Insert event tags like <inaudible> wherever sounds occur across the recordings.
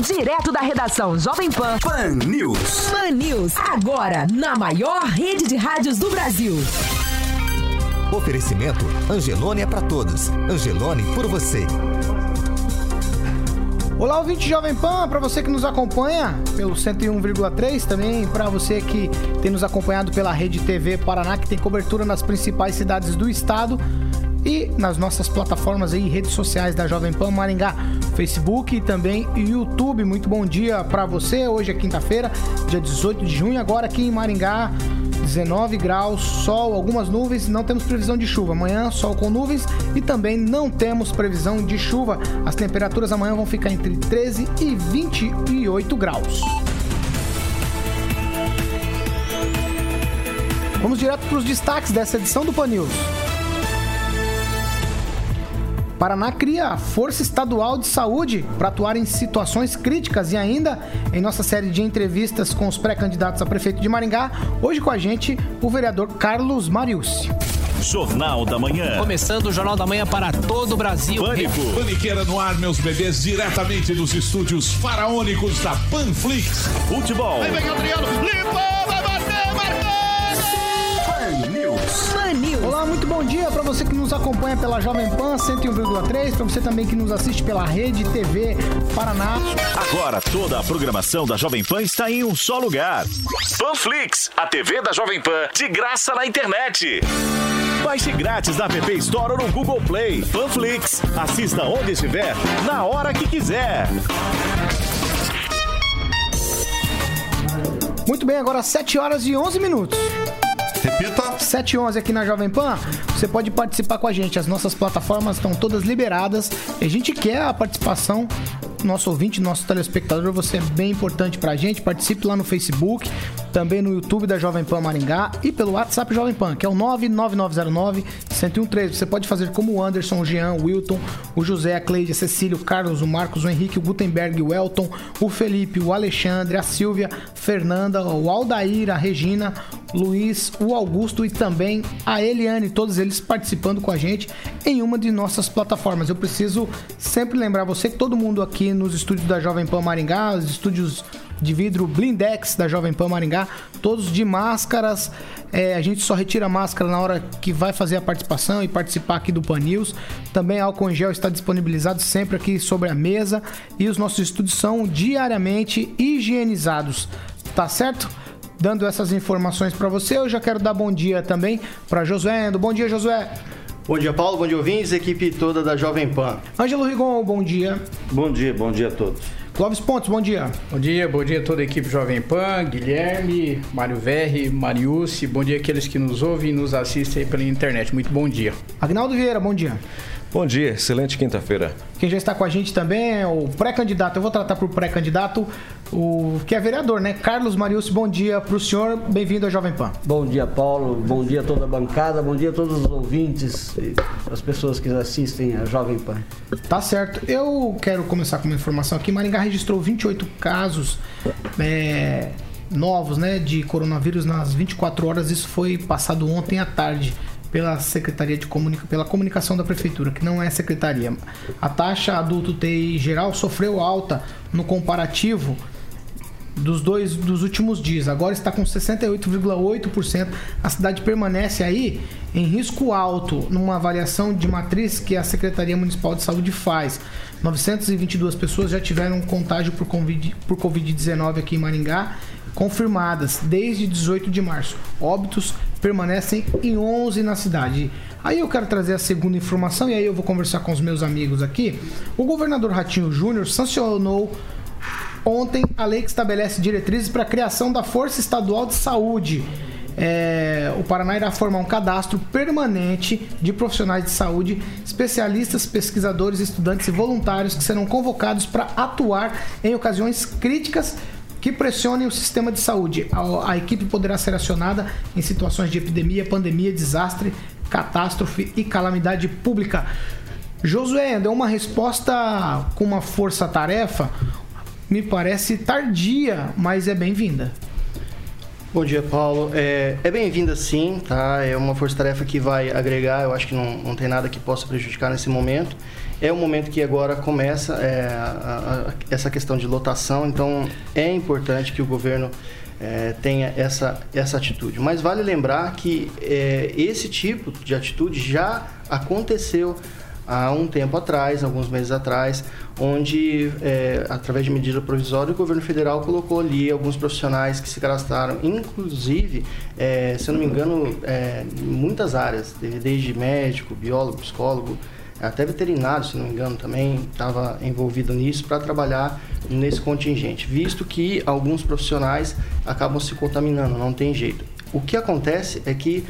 Direto da redação Jovem Pan. Pan News. Pan News, agora na maior rede de rádios do Brasil. Oferecimento Angelone é para todos. Angelone por você. Olá, ouvinte Jovem Pan, para você que nos acompanha pelo 101,3, também para você que tem nos acompanhado pela Rede TV Paraná, que tem cobertura nas principais cidades do estado e nas nossas plataformas e redes sociais da Jovem Pan Maringá, Facebook e também YouTube. Muito bom dia para você. Hoje é quinta-feira, dia 18 de junho, agora aqui em Maringá. 19 graus, sol, algumas nuvens, não temos previsão de chuva. Amanhã, sol com nuvens e também não temos previsão de chuva. As temperaturas amanhã vão ficar entre 13 e 28 graus. Vamos direto para os destaques dessa edição do Pan News. Paraná cria a Força Estadual de Saúde para atuar em situações críticas e ainda em nossa série de entrevistas com os pré-candidatos a prefeito de Maringá, hoje com a gente o vereador Carlos Mariucci. Jornal da Manhã. Começando o Jornal da Manhã para todo o Brasil. Pânico. Paniqueira no ar, meus bebês, diretamente dos estúdios faraônicos da Panflix. Futebol. Aí vem Adriano, limpou, vai bater, marcou! News. News. Olá, muito bom dia para você que nos acompanha pela Jovem Pan 101,3, para você também que nos assiste pela Rede TV Paraná. Agora toda a programação da Jovem Pan está em um só lugar. Panflix, a TV da Jovem Pan, de graça na internet. Baixe grátis na App Store ou no Google Play. Panflix, assista onde estiver, na hora que quiser. Muito bem, agora 7 horas e 11 minutos. Repita. 7 e 11 aqui na Jovem Pan, você pode participar com a gente. As nossas plataformas estão todas liberadas. A gente quer a participação nosso ouvinte, nosso telespectador. Você é bem importante pra gente. Participe lá no Facebook, também no YouTube da Jovem Pan Maringá e pelo WhatsApp Jovem Pan, que é o 99909 1013. Você pode fazer como o Anderson, o Jean, o Wilton, o José, a Cleide, a Cecília, o Carlos, o Marcos, o Henrique, o Gutenberg, o Elton, o Felipe, o Alexandre, a Silvia, Fernanda, o Aldair, a Regina, Luiz, o Augusto e também a Eliane, todos eles participando com a gente em uma de nossas plataformas. Eu preciso sempre lembrar você que todo mundo aqui nos estúdios da Jovem Pan Maringá, os estúdios de vidro Blindex da Jovem Pan Maringá, todos de máscaras. É, a gente só retira a máscara na hora que vai fazer a participação e participar aqui do Pan News. Também álcool em gel está disponibilizado sempre aqui sobre a mesa e os nossos estúdios são diariamente higienizados. Tá certo? Dando essas informações para você, eu já quero dar bom dia também para Josué. Endo. Bom dia, Josué. Bom dia, Paulo. Bom dia, ouvintes. Equipe toda da Jovem Pan. Ângelo Rigon, bom dia. Bom dia, bom dia a todos. Clóvis Pontes, bom dia. Bom dia, bom dia a toda a equipe Jovem Pan, Guilherme, Mário Verri, Mariucci, bom dia àqueles que nos ouvem e nos assistem aí pela internet. Muito bom dia. Agnaldo Vieira, bom dia. Bom dia, excelente quinta-feira. Quem já está com a gente também é o pré-candidato, eu vou tratar por pré-candidato, o que é vereador, né? Carlos Mariucci, bom dia para o senhor, bem-vindo ao Jovem Pan. Bom dia, Paulo. Bom dia a toda a bancada. Bom dia a todos os ouvintes e as pessoas que assistem a Jovem Pan. Tá certo. Eu quero começar com uma informação aqui. Maringá registrou 28 casos é, novos, né, de coronavírus nas 24 horas. Isso foi passado ontem à tarde pela Secretaria de Comunica pela comunicação da prefeitura, que não é secretaria. A taxa adulto TI geral sofreu alta no comparativo dos dois dos últimos dias. Agora está com 68,8%. A cidade permanece aí em risco alto numa avaliação de matriz que a Secretaria Municipal de Saúde faz. 922 pessoas já tiveram contágio por Covid por Covid-19 aqui em Maringá, confirmadas desde 18 de março. Óbitos permanecem em 11 na cidade. Aí eu quero trazer a segunda informação e aí eu vou conversar com os meus amigos aqui. O governador Ratinho Júnior sancionou ontem a lei que estabelece diretrizes para a criação da Força Estadual de Saúde. É, o Paraná irá formar um cadastro permanente de profissionais de saúde, especialistas, pesquisadores, estudantes e voluntários que serão convocados para atuar em ocasiões críticas que pressionem o sistema de saúde. A, a equipe poderá ser acionada em situações de epidemia, pandemia, desastre, catástrofe e calamidade pública. Josué, deu uma resposta com uma força-tarefa, me parece tardia, mas é bem-vinda. Bom dia, Paulo. É, é bem-vinda sim, tá? É uma força-tarefa que vai agregar, eu acho que não, não tem nada que possa prejudicar nesse momento. É um momento que agora começa é, a- a- essa questão de lotação, então é importante que o governo é, tenha essa, essa atitude. Mas vale lembrar que é, esse tipo de atitude já aconteceu há um tempo atrás, alguns meses atrás, onde, é, através de medida provisória, o governo federal colocou ali alguns profissionais que se cadastraram, inclusive, é, se eu não me engano, é, muitas áreas, desde médico, biólogo, psicólogo, até veterinário, se não me engano, também estava envolvido nisso para trabalhar nesse contingente, visto que alguns profissionais acabam se contaminando, não tem jeito. O que acontece é que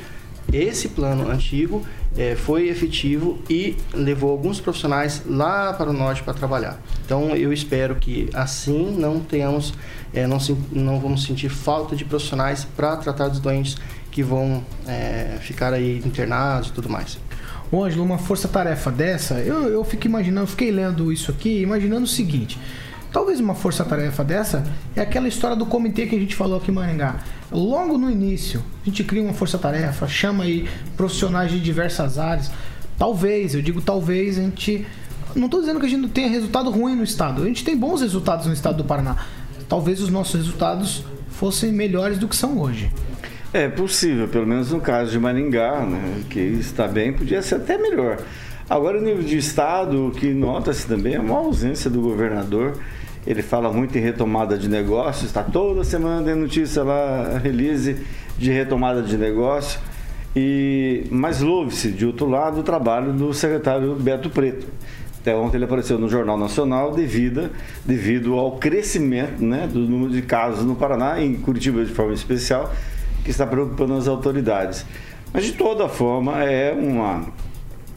esse plano antigo eh, foi efetivo e levou alguns profissionais lá para o norte para trabalhar. Então eu espero que assim não tenhamos, eh, não, não vamos sentir falta de profissionais para tratar dos doentes que vão eh, ficar aí internados e tudo mais. Ô, Ângelo, uma força-tarefa dessa, eu, eu fico imaginando, fiquei lendo isso aqui, imaginando o seguinte. Talvez uma força-tarefa dessa é aquela história do comitê que a gente falou aqui em Maringá. Logo no início, a gente cria uma força-tarefa, chama aí profissionais de diversas áreas. Talvez, eu digo talvez, a gente. Não estou dizendo que a gente não tenha resultado ruim no estado. A gente tem bons resultados no estado do Paraná. Talvez os nossos resultados fossem melhores do que são hoje. É possível, pelo menos no caso de Maringá, né, que está bem, podia ser até melhor. Agora, o nível de Estado, o que nota-se também é uma ausência do governador. Ele fala muito em retomada de negócios, está toda semana tem notícia lá, release de retomada de negócio. E, mas louve-se, de outro lado, o trabalho do secretário Beto Preto. Até ontem ele apareceu no Jornal Nacional devido, devido ao crescimento né, do número de casos no Paraná, em Curitiba de forma especial, que está preocupando as autoridades. Mas de toda forma é uma,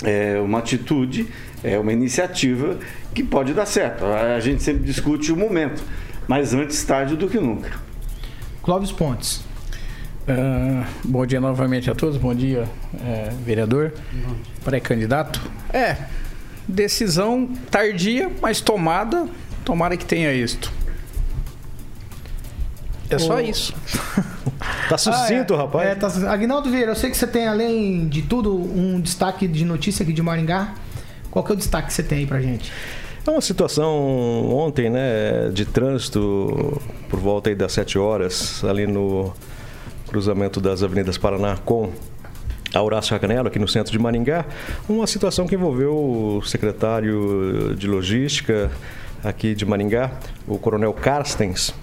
é uma atitude, é uma iniciativa que pode dar certo. A gente sempre discute o momento, mas antes tarde do que nunca. Clóvis Pontes. Ah, bom dia novamente a todos. Bom dia, eh, vereador, pré-candidato. É, decisão tardia, mas tomada. Tomara que tenha êxito. É só Ô- isso. <laughs> Tá sucinto, Ah, é. rapaz. É, tá. Aguinaldo Vieira, eu sei que você tem, além de tudo, um destaque de notícia aqui de Maringá. Qual que é o destaque que você tem aí pra gente? É uma situação ontem, né, de trânsito por volta aí das 7 horas, ali no cruzamento das Avenidas Paraná com a Horácio Racanelo, aqui no centro de Maringá. Uma situação que envolveu o secretário de Logística aqui de Maringá, o Coronel Carstens.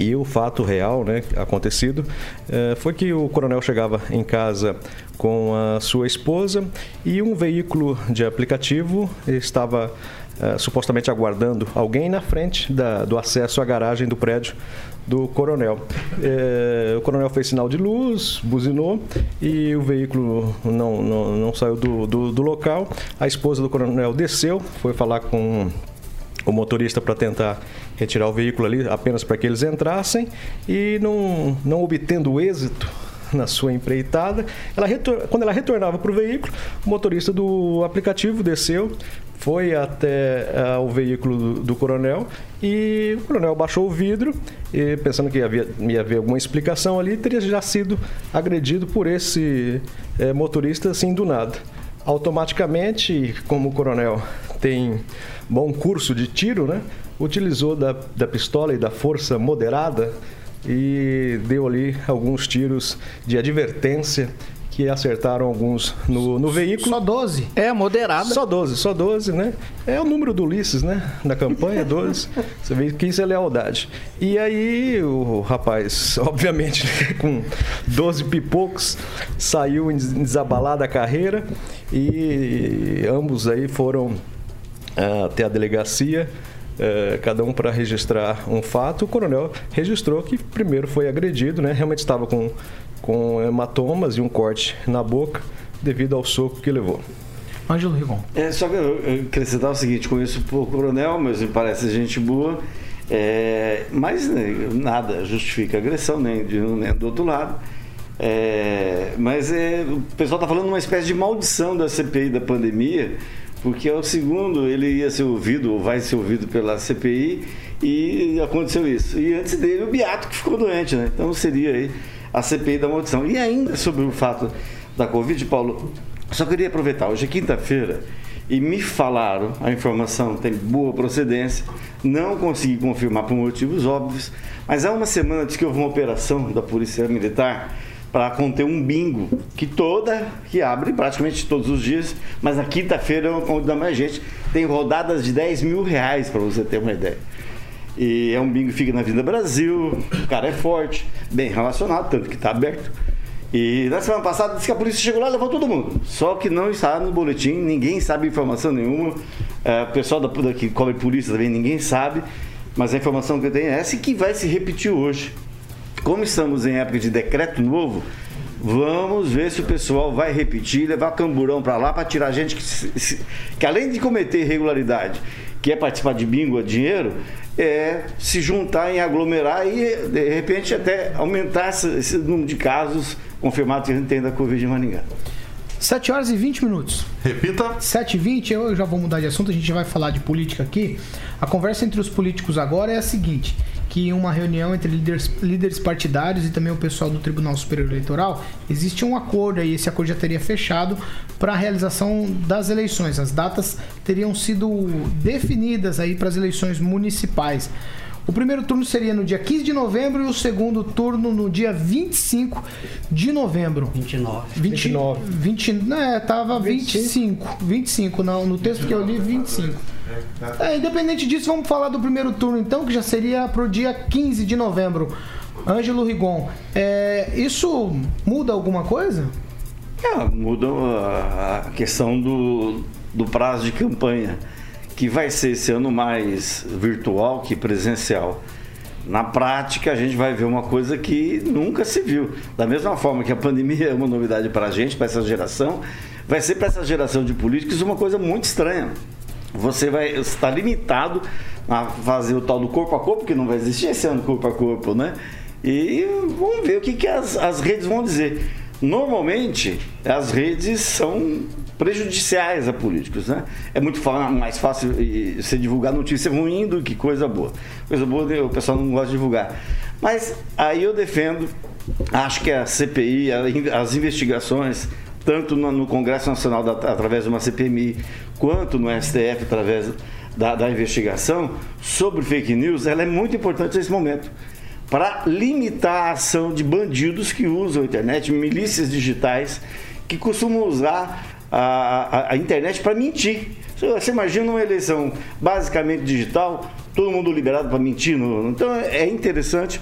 E o fato real, né, acontecido, eh, foi que o coronel chegava em casa com a sua esposa e um veículo de aplicativo estava eh, supostamente aguardando alguém na frente da- do acesso à garagem do prédio do coronel. Eh, o coronel fez sinal de luz, buzinou e o veículo não, não, não saiu do, do, do local. A esposa do coronel desceu, foi falar com o motorista para tentar retirar o veículo ali apenas para que eles entrassem e não, não obtendo êxito na sua empreitada, ela retor- quando ela retornava para o veículo, o motorista do aplicativo desceu, foi até ah, o veículo do, do coronel e o coronel baixou o vidro e pensando que havia, ia haver alguma explicação ali, teria já sido agredido por esse eh, motorista assim do nada automaticamente, como o coronel tem bom curso de tiro, né? Utilizou da, da pistola e da força moderada e deu ali alguns tiros de advertência que acertaram alguns no, no veículo. Só 12? É, moderada. Só 12, só 12, né? É o número do Ulisses, né? Na campanha, <laughs> 12. Você vê que isso é lealdade. E aí o rapaz, <laughs> obviamente, <laughs> com 12 pipocos, saiu em des- desabalada a carreira e ambos aí foram ah, até a delegacia. Eh, cada um para registrar um fato, o coronel registrou que primeiro foi agredido, né? Realmente estava com, com hematomas e um corte na boca devido ao soco que levou. Ângelo Rigon. É, só que eu eu acrescentar o seguinte, conheço o coronel, mas me parece gente boa. É, mas né, nada justifica agressão, nem de um nem do outro lado. É, mas é, o pessoal está falando uma espécie de maldição da CPI da pandemia, porque é o segundo, ele ia ser ouvido, ou vai ser ouvido pela CPI, e aconteceu isso. E antes dele, o Beato que ficou doente, né? Então seria aí a CPI da maldição. E ainda sobre o fato da Covid, Paulo, só queria aproveitar, hoje é quinta-feira, e me falaram, a informação tem boa procedência, não consegui confirmar por motivos óbvios, mas há uma semana antes que houve uma operação da Polícia Militar para conter um bingo que toda, que abre praticamente todos os dias, mas na quinta-feira é onde dá mais gente, tem rodadas de 10 mil reais para você ter uma ideia. E é um bingo que fica na Vida Brasil, o cara é forte, bem relacionado, tanto que está aberto. E na semana passada disse que a polícia chegou lá e levou todo mundo. Só que não está no boletim, ninguém sabe informação nenhuma. É, o pessoal da, da, que cobre polícia também ninguém sabe. Mas a informação que eu tenho é essa e que vai se repetir hoje. Como estamos em época de decreto novo, vamos ver se o pessoal vai repetir, levar camburão para lá para tirar gente que, se, que além de cometer irregularidade, que é participar de bingo a dinheiro, é se juntar em aglomerar e de repente até aumentar esse, esse número de casos confirmado que a gente tem da Covid em Maringá. 7 horas e 20 minutos. Repita. 7 e 20, eu já vou mudar de assunto, a gente vai falar de política aqui. A conversa entre os políticos agora é a seguinte: que em uma reunião entre líderes, líderes partidários e também o pessoal do Tribunal Superior Eleitoral, existe um acordo aí, esse acordo já teria fechado para a realização das eleições. As datas teriam sido definidas aí para as eleições municipais. O primeiro turno seria no dia 15 de novembro e o segundo turno no dia 25 de novembro. 29. 20, 29. 20, né, tava 25. 25, não, no texto que eu li, 25. É, independente disso, vamos falar do primeiro turno então, que já seria pro dia 15 de novembro. Ângelo Rigon, é, isso muda alguma coisa? É, muda a questão do, do prazo de campanha que vai ser esse ano mais virtual que presencial. Na prática, a gente vai ver uma coisa que nunca se viu. Da mesma forma que a pandemia <laughs> é uma novidade para a gente, para essa geração, vai ser para essa geração de políticos uma coisa muito estranha. Você vai estar limitado a fazer o tal do corpo a corpo, que não vai existir esse ano corpo a corpo, né? E vamos ver o que, que as, as redes vão dizer. Normalmente, as redes são prejudiciais a políticos, né? É muito mais fácil você divulgar notícia ruim do que coisa boa. Coisa boa o pessoal não gosta de divulgar. Mas aí eu defendo, acho que a CPI, as investigações, tanto no Congresso Nacional através de uma CPMI, quanto no STF através da, da investigação sobre fake news, ela é muito importante nesse momento para limitar a ação de bandidos que usam a internet, milícias digitais que costumam usar a, a, a internet para mentir. Você imagina uma eleição basicamente digital, todo mundo liberado para mentir. No, então é interessante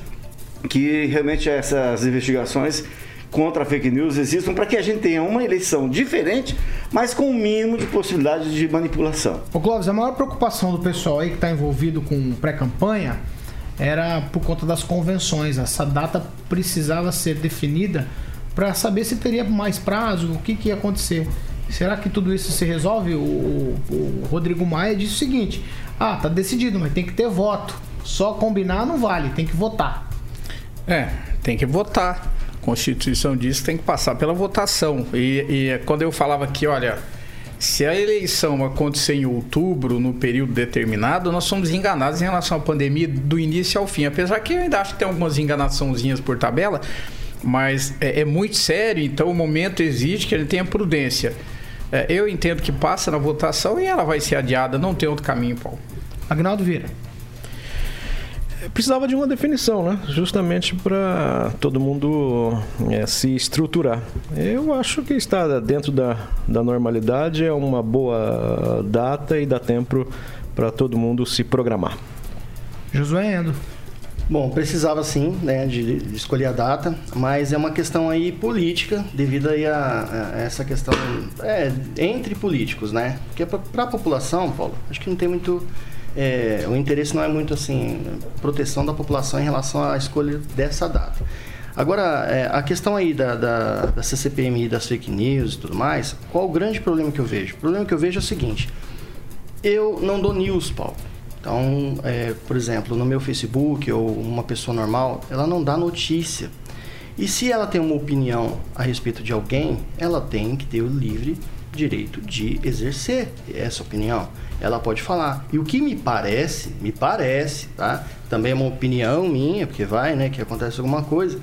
que realmente essas investigações contra a fake news existam para que a gente tenha uma eleição diferente, mas com o um mínimo de possibilidade de manipulação. O Clóvis, a maior preocupação do pessoal aí que está envolvido com pré-campanha era por conta das convenções. Essa data precisava ser definida para saber se teria mais prazo, o que, que ia acontecer. Será que tudo isso se resolve? O, o, Rodrigo Maia disse o seguinte: ah, tá decidido, mas tem que ter voto. Só combinar não vale, tem que votar. É, tem que votar. A Constituição diz que tem que passar pela votação. E, e quando eu falava aqui, olha, se a eleição acontecer em outubro, no período determinado, nós somos enganados em relação à pandemia do início ao fim. Apesar que eu ainda acho que tem algumas enganaçãozinhas por tabela, mas é, é muito sério, então o momento exige que ele tenha prudência. É, eu entendo que passa na votação e ela vai ser adiada, não tem outro caminho, Paulo. Agnaldo Vieira. Precisava de uma definição, né? Justamente para todo mundo é, se estruturar. Eu acho que está dentro da, da normalidade, é uma boa data e dá tempo para todo mundo se programar. Josué Endo. Bom, precisava sim, né, de, de, escolher a data, mas é uma questão aí política, devido aí a, a essa questão é, entre políticos, né? Porque para a população, Paulo, acho que não tem muito é, o interesse não é muito assim proteção da população em relação à escolha dessa data. Agora, é, a questão aí da, da, da CCPMI, das fake news e tudo mais, qual o grande problema que eu vejo? O problema que eu vejo é o seguinte: eu não dou news, Paulo. Então, é, por exemplo, no meu Facebook ou uma pessoa normal, ela não dá notícia. E se ela tem uma opinião a respeito de alguém, ela tem que ter o livre direito de exercer essa opinião. Ela pode falar. E o que me parece, me parece, tá? Também é uma opinião minha, porque vai, né, que acontece alguma coisa,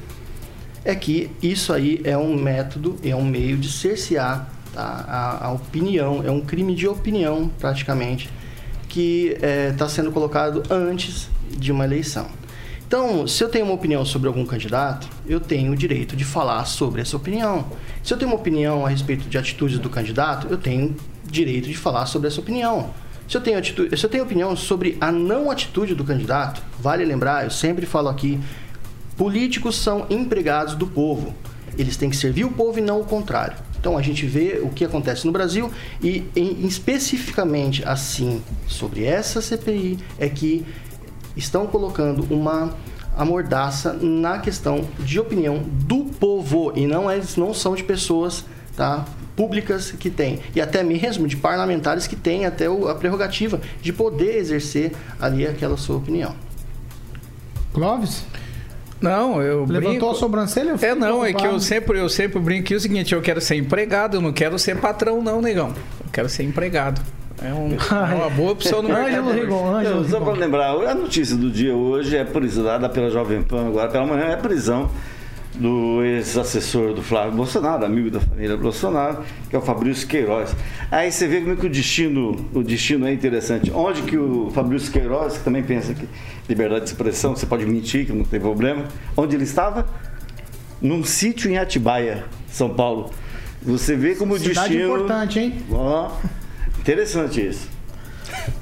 é que isso aí é um método, é um meio de cercear tá? a, a opinião, é um crime de opinião, praticamente, que está sendo colocado antes de uma eleição. Então, se eu tenho uma opinião sobre algum candidato, eu tenho o direito de falar sobre essa opinião. Se eu tenho uma opinião a respeito de atitudes do candidato, eu tenho direito de falar sobre essa opinião. Se eu tenho, atitude, se eu tenho opinião sobre a não atitude do candidato, vale lembrar, eu sempre falo aqui, políticos são empregados do povo. Eles têm que servir o povo e não o contrário. Então a gente vê o que acontece no Brasil e em, especificamente assim sobre essa CPI é que estão colocando uma amordaça na questão de opinião do povo e não eles não são de pessoas tá, públicas que têm e até mesmo de parlamentares que têm até o, a prerrogativa de poder exercer ali aquela sua opinião. Clóvis? Não, eu Levantou brinco... a sobrancelha? É não, é que eu sempre, eu sempre brinco que é o seguinte, eu quero ser empregado, eu não quero ser patrão não, negão. Eu quero ser empregado. É, um- <laughs> é uma boa opção no mercado. Ângelo Rigon, Ângelo só para lembrar, a notícia do dia hoje é prisão dada pela Jovem Pan agora pela manhã, é prisão do ex-assessor do Flávio Bolsonaro, amigo da família Bolsonaro, que é o Fabrício Queiroz. Aí você vê como é que o destino, o destino é interessante. Onde que o Fabrício Queiroz, que também pensa que liberdade de expressão, você pode mentir, que não tem problema, onde ele estava? Num sítio em Atibaia, São Paulo. Você vê como o Cidade destino... importante, hein? Ó, interessante isso.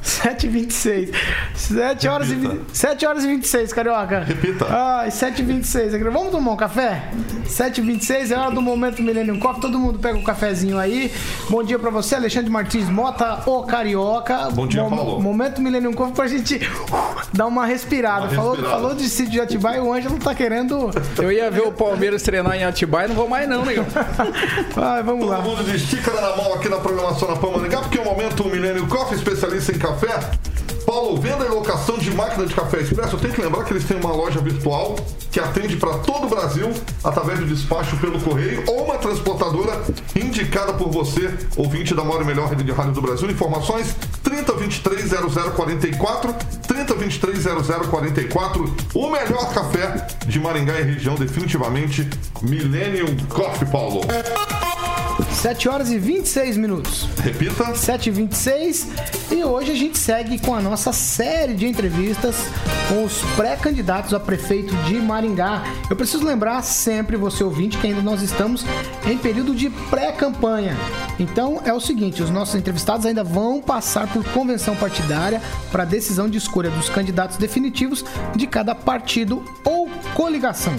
7h26. 7 horas, e, 20 7 horas e 26, carioca. Repita. Ai, 7h26. Vamos tomar um café? 7h26 é hora do momento Millennium Coffee. Todo mundo pega um cafezinho aí. Bom dia pra você, Alexandre Martins Mota, o carioca. Bom dia, Paulo. Momento Millennium Coffee pra gente uh, dar uma respirada. Uma falou, respirada. falou de sítio de Atibaia, o Ângelo tá querendo. Eu ia ver o Palmeiras treinar em Atibaia, não vou mais não, negão. <laughs> Vai, vamos Todo lá. mundo de xícara na mão aqui na programação na Pão Maringá, porque é o momento Milênio Coffee, especialista em café. Paulo, venda e locação de máquina de café expresso. Eu tenho que lembrar que eles têm uma loja virtual que atende para todo o Brasil através do despacho pelo correio ou uma transportadora indicada por você, ouvinte da maior e melhor rede de rádio do Brasil. Informações 3023 0044 3023 0044. O melhor café de Maringá e região, definitivamente. Millennium Coffee, Paulo. 7 horas e 26 minutos. Repita. 7h26 e hoje a gente segue com a nossa série de entrevistas com os pré-candidatos a prefeito de Maringá. Eu preciso lembrar sempre, você ouvinte, que ainda nós estamos em período de pré-campanha. Então é o seguinte: os nossos entrevistados ainda vão passar por convenção partidária para decisão de escolha dos candidatos definitivos de cada partido ou coligação.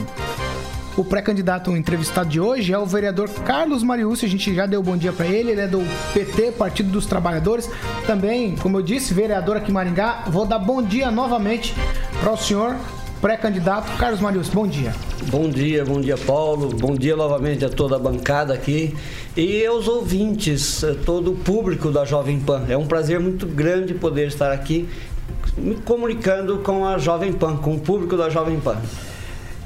O pré-candidato entrevistado de hoje é o vereador Carlos Mariucci. A gente já deu bom dia para ele. Ele é do PT, Partido dos Trabalhadores. Também, como eu disse, vereador aqui em Maringá. Vou dar bom dia novamente para o senhor, pré-candidato Carlos Mariucci. Bom dia. Bom dia, bom dia, Paulo. Bom dia novamente a toda a bancada aqui e aos ouvintes, a todo o público da Jovem Pan. É um prazer muito grande poder estar aqui me comunicando com a Jovem Pan, com o público da Jovem Pan.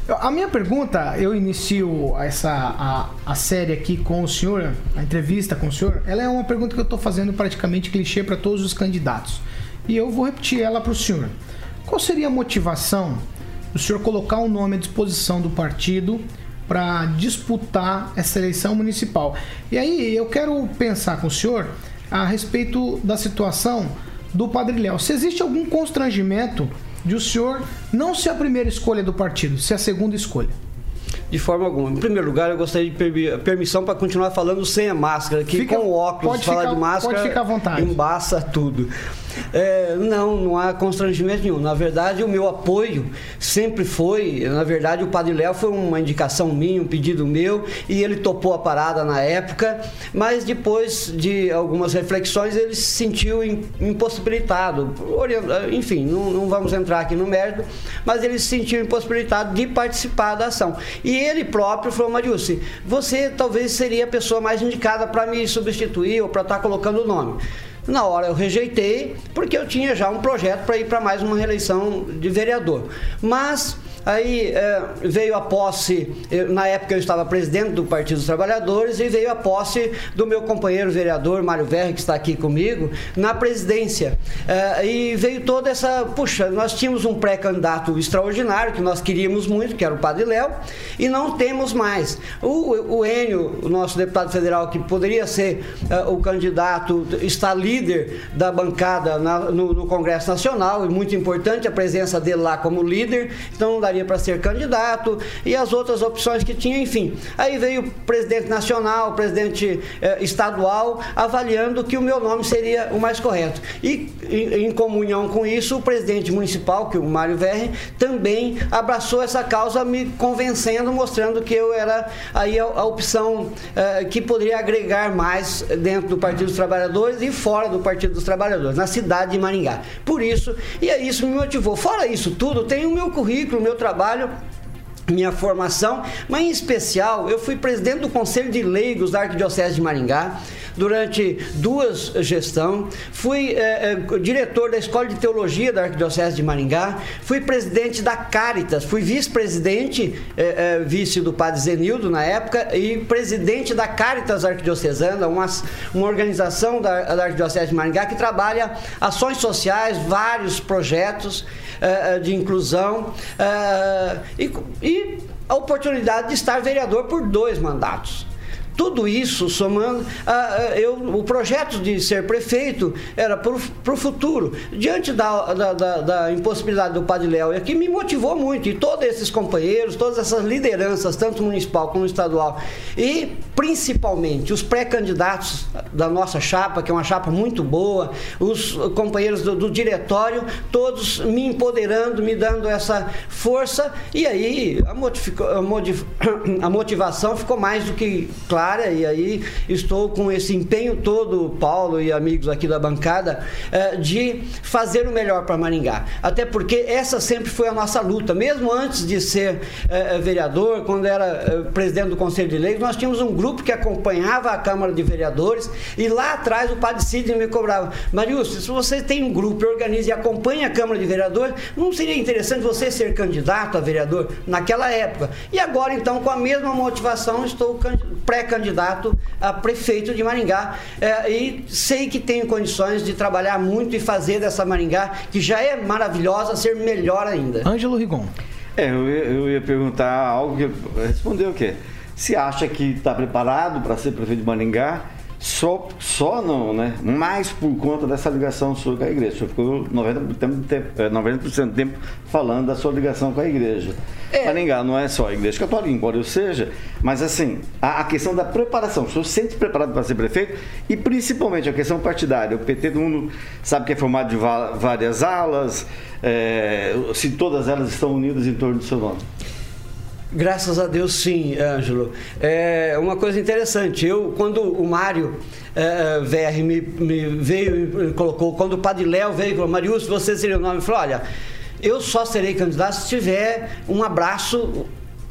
A minha pergunta, eu inicio essa a, a série aqui com o senhor, a entrevista com o senhor. Ela é uma pergunta que eu estou fazendo praticamente clichê para todos os candidatos. E eu vou repetir ela para o senhor. Qual seria a motivação do senhor colocar o nome à disposição do partido para disputar essa eleição municipal? E aí eu quero pensar com o senhor a respeito da situação do Padre Léo. Se existe algum constrangimento de o senhor não ser a primeira escolha do partido, ser a segunda escolha. De forma alguma. Em primeiro lugar, eu gostaria de permi- permissão para continuar falando sem a máscara, que Fica- com o óculos, falar ficar- de máscara, pode ficar à vontade. embaça tudo. É, não, não há constrangimento nenhum. Na verdade, o meu apoio sempre foi, na verdade, o Padre Léo foi uma indicação minha, um pedido meu, e ele topou a parada na época, mas depois de algumas reflexões, ele se sentiu im- impossibilitado. Enfim, não, não vamos entrar aqui no mérito, mas ele se sentiu impossibilitado de participar da ação. E ele próprio falou, Mariucci, você talvez seria a pessoa mais indicada para me substituir ou para estar colocando o nome. Na hora eu rejeitei, porque eu tinha já um projeto para ir para mais uma reeleição de vereador. Mas Aí é, veio a posse, eu, na época eu estava presidente do Partido dos Trabalhadores, e veio a posse do meu companheiro vereador Mário Verri, que está aqui comigo, na presidência. É, e veio toda essa. Puxa, nós tínhamos um pré-candidato extraordinário, que nós queríamos muito, que era o Padre Léo, e não temos mais. O, o Enio, o nosso deputado federal, que poderia ser é, o candidato, está líder da bancada na, no, no Congresso Nacional, e muito importante a presença dele lá como líder, então daria para ser candidato e as outras opções que tinha, enfim. Aí veio o presidente nacional, o presidente eh, estadual, avaliando que o meu nome seria o mais correto. E em, em comunhão com isso, o presidente municipal, que é o Mário Verri, também abraçou essa causa, me convencendo, mostrando que eu era aí a, a opção eh, que poderia agregar mais dentro do Partido dos Trabalhadores e fora do Partido dos Trabalhadores, na cidade de Maringá. Por isso, e aí isso me motivou. Fora isso tudo, tem o meu currículo, o meu trabalho minha formação, mas em especial eu fui presidente do Conselho de Leigos da Arquidiocese de Maringá durante duas gestões, fui é, é, diretor da Escola de Teologia da Arquidiocese de Maringá, fui presidente da Caritas, fui vice-presidente, é, vice do Padre Zenildo na época, e presidente da Caritas Arquidiocesana, uma, uma organização da, da Arquidiocese de Maringá que trabalha ações sociais, vários projetos de inclusão e, e a oportunidade de estar vereador por dois mandatos. Tudo isso somando, eu, o projeto de ser prefeito era para o futuro. Diante da, da, da, da, impossibilidade do Padre Léo, que me motivou muito, e todos esses companheiros, todas essas lideranças, tanto municipal como estadual, e principalmente os pré-candidatos da nossa chapa, que é uma chapa muito boa, os companheiros do, do diretório, todos me empoderando, me dando essa força, e aí a, <coughs> a motivação ficou mais do que clara e aí estou com esse empenho todo, Paulo e amigos aqui da bancada, eh, de fazer o melhor para Maringá. Até porque essa sempre foi a nossa luta. Mesmo antes de ser eh, vereador, quando era eh, presidente do Conselho de Leis, nós tínhamos um grupo que acompanhava a Câmara de Vereadores e lá atrás o padre Sidney me cobrava. Marius, se você tem um grupo, organiza e acompanha a Câmara de Vereadores, não seria interessante você ser candidato a vereador naquela época? E agora, então, com a mesma motivação, estou pré candidato a prefeito de Maringá é, e sei que tenho condições de trabalhar muito e fazer dessa Maringá, que já é maravilhosa, ser melhor ainda. Ângelo Rigon. É, eu ia, eu ia perguntar algo que respondeu o quê? Se acha que está preparado para ser prefeito de Maringá? Só, só não, né? Mais por conta dessa ligação sua com a igreja. O senhor ficou 90%, tempo, 90 do tempo falando da sua ligação com a igreja. É. Maringá não é só a igreja católica, embora eu seja, mas assim, a, a questão da preparação. O senhor sente preparado para ser prefeito e principalmente a questão partidária. O PT, todo mundo sabe que é formado de várias alas, é, se todas elas estão unidas em torno do seu nome. Graças a Deus, sim, Ângelo. É uma coisa interessante. Eu, quando o Mário é, VR me, me, veio e colocou, quando o Padre Léo veio e falou, Marius, você seria o nome? Eu falei, olha, eu só serei candidato se tiver um abraço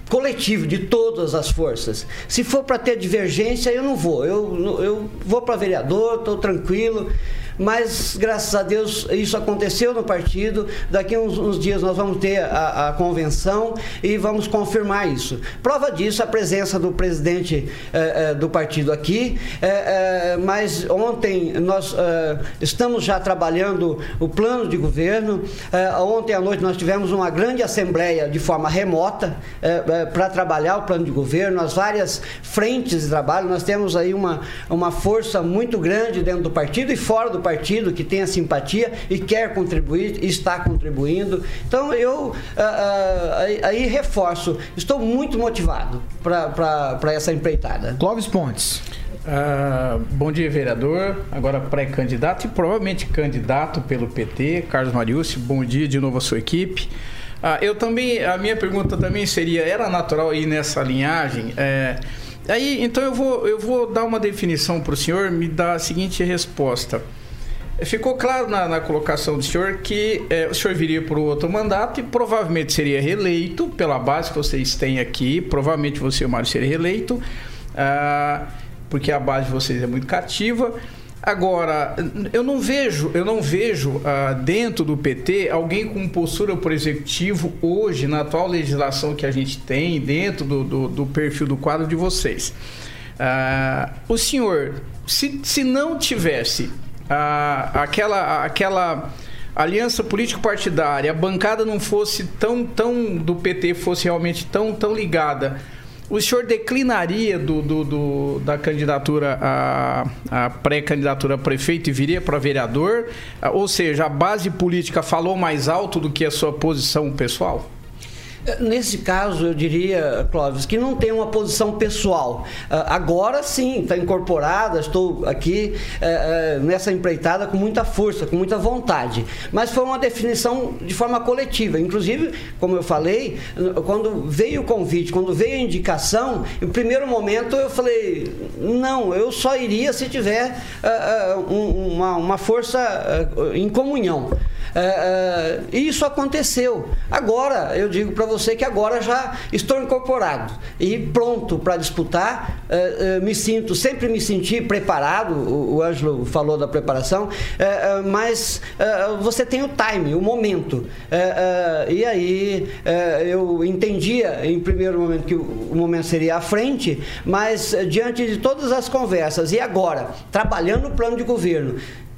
coletivo de todas as forças. Se for para ter divergência, eu não vou. Eu, eu vou para vereador, estou tranquilo mas graças a Deus isso aconteceu no partido. Daqui uns, uns dias nós vamos ter a, a, convenção e vamos confirmar isso. Prova disso a presença do presidente eh, eh, do partido aqui, eh, mas ontem nós estamos já trabalhando o plano de governo. ontem à noite nós tivemos uma grande assembleia de forma remota para trabalhar o plano de governo, as várias frentes de trabalho. Nós temos aí uma, uma força muito grande dentro do partido e fora do partido que tem a simpatia e quer contribuir, está contribuindo. Então eu ah, ah, aí, aí reforço, estou muito motivado para essa empreitada. Clóvis Pontes. Uh, bom dia, vereador. Agora pré-candidato e provavelmente candidato pelo PT, Carlos Mariucci. Bom dia de novo à sua equipe. Uh, eu também, a minha pergunta também seria: era natural ir nessa linhagem? É, aí, então eu vou, eu vou dar uma definição para o senhor, me dar a seguinte resposta. Ficou claro na, na colocação do senhor que é, o senhor viria por outro mandato e provavelmente seria reeleito pela base que vocês têm aqui. Provavelmente você, Mário, seria reeleito, ah, porque a base de vocês é muito cativa. Agora, eu não vejo, eu não vejo ah, dentro do PT alguém com postura por executivo hoje, na atual legislação que a gente tem, dentro do, do, do perfil do quadro de vocês. Ah, o senhor, se, se não tivesse aquela, aquela aliança político-partidária, a bancada não fosse tão, tão do PT, fosse realmente tão, tão ligada o senhor declinaria do, do, do da candidatura a, a pré-candidatura a prefeito e viria para vereador? Ou seja, a base política falou mais alto do que a sua posição pessoal? Nesse caso, eu diria, Clóvis, que não tem uma posição pessoal. Ah, agora sim, está incorporada, estou aqui eh, eh, nessa empreitada com muita força, com muita vontade. Mas foi uma definição de forma coletiva. Inclusive, como eu falei, quando veio o convite, quando veio a indicação, em primeiro momento eu falei: não, eu só iria se tiver uh, uh, uma, uma, força em comunhão. E isso aconteceu. Agora, eu digo para você que agora já estou incorporado e pronto para disputar. Uh, me sinto, sempre me senti preparado. O, o Ângelo falou da preparação, mas você tem o time, o momento. e aí eu entendia em primeiro momento que o, o momento seria à frente, mas diante de todas as conversas e agora trabalhando no plano de governo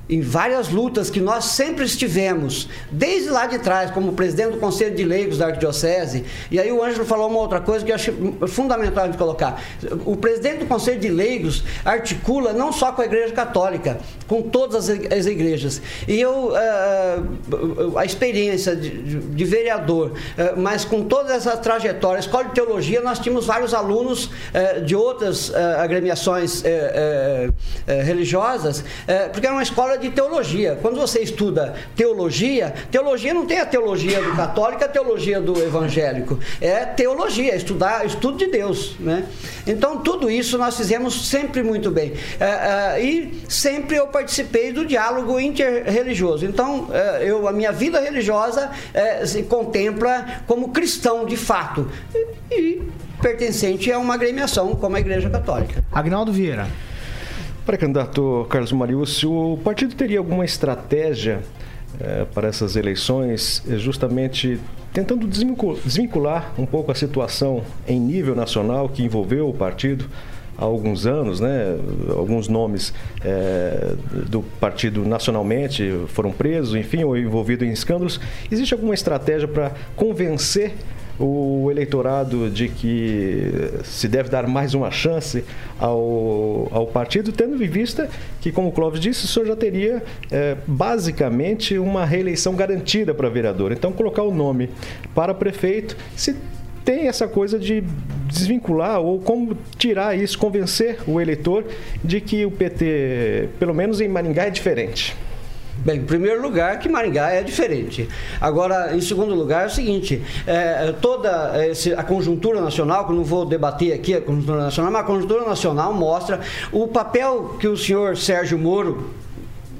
em várias lutas que nós sempre estivemos, desde lá de trás, como presidente do Conselho de Leigos da Arquidiocese, e aí o Ângelo falou uma outra coisa que eu acho fundamental de colocar. O presidente do Conselho de Leigos articula não só com a Igreja Católica, com todas as igrejas. E eu, uh, a experiência de, vereador, uh, mas com toda essa trajetória, escola de teologia, nós tínhamos vários alunos de outras agremiações religiosas, porque era uma escola de teologia. Quando você estuda teologia, teologia não tem a teologia do católico, a teologia do evangélico. É teologia, é estudar, estudo de Deus. Né? Então, tudo isso nós fizemos sempre muito bem. É, é, e sempre eu participei do diálogo interreligioso. Então, é, eu, a minha vida religiosa é, se contempla como cristão de fato. E pertencente a uma agremiação como a Igreja Católica. Agnaldo Vieira. Pré-candidato Carlos Mariúcio, o partido teria alguma estratégia eh, para essas eleições, eh, justamente tentando desvincular um pouco a situação em nível nacional que envolveu o partido há alguns anos, né? Alguns nomes é, do partido nacionalmente foram presos, enfim, ou envolvidos em escândalos. Existe alguma estratégia para convencer o eleitorado de que se deve dar mais uma chance ao, ao partido, tendo em vista que, como o Clóvis disse, o senhor já teria é, basicamente uma reeleição garantida para vereador. Então, colocar o nome para prefeito, se tem essa coisa de desvincular ou como tirar isso, convencer o eleitor de que o PT, pelo menos em Maringá, é diferente. Bem, em primeiro lugar, que Maringá é diferente. Agora, em segundo lugar, é o seguinte: é, toda esse, a conjuntura nacional, que eu não vou debater aqui a conjuntura nacional, mas a conjuntura nacional mostra o papel que o senhor Sérgio Moro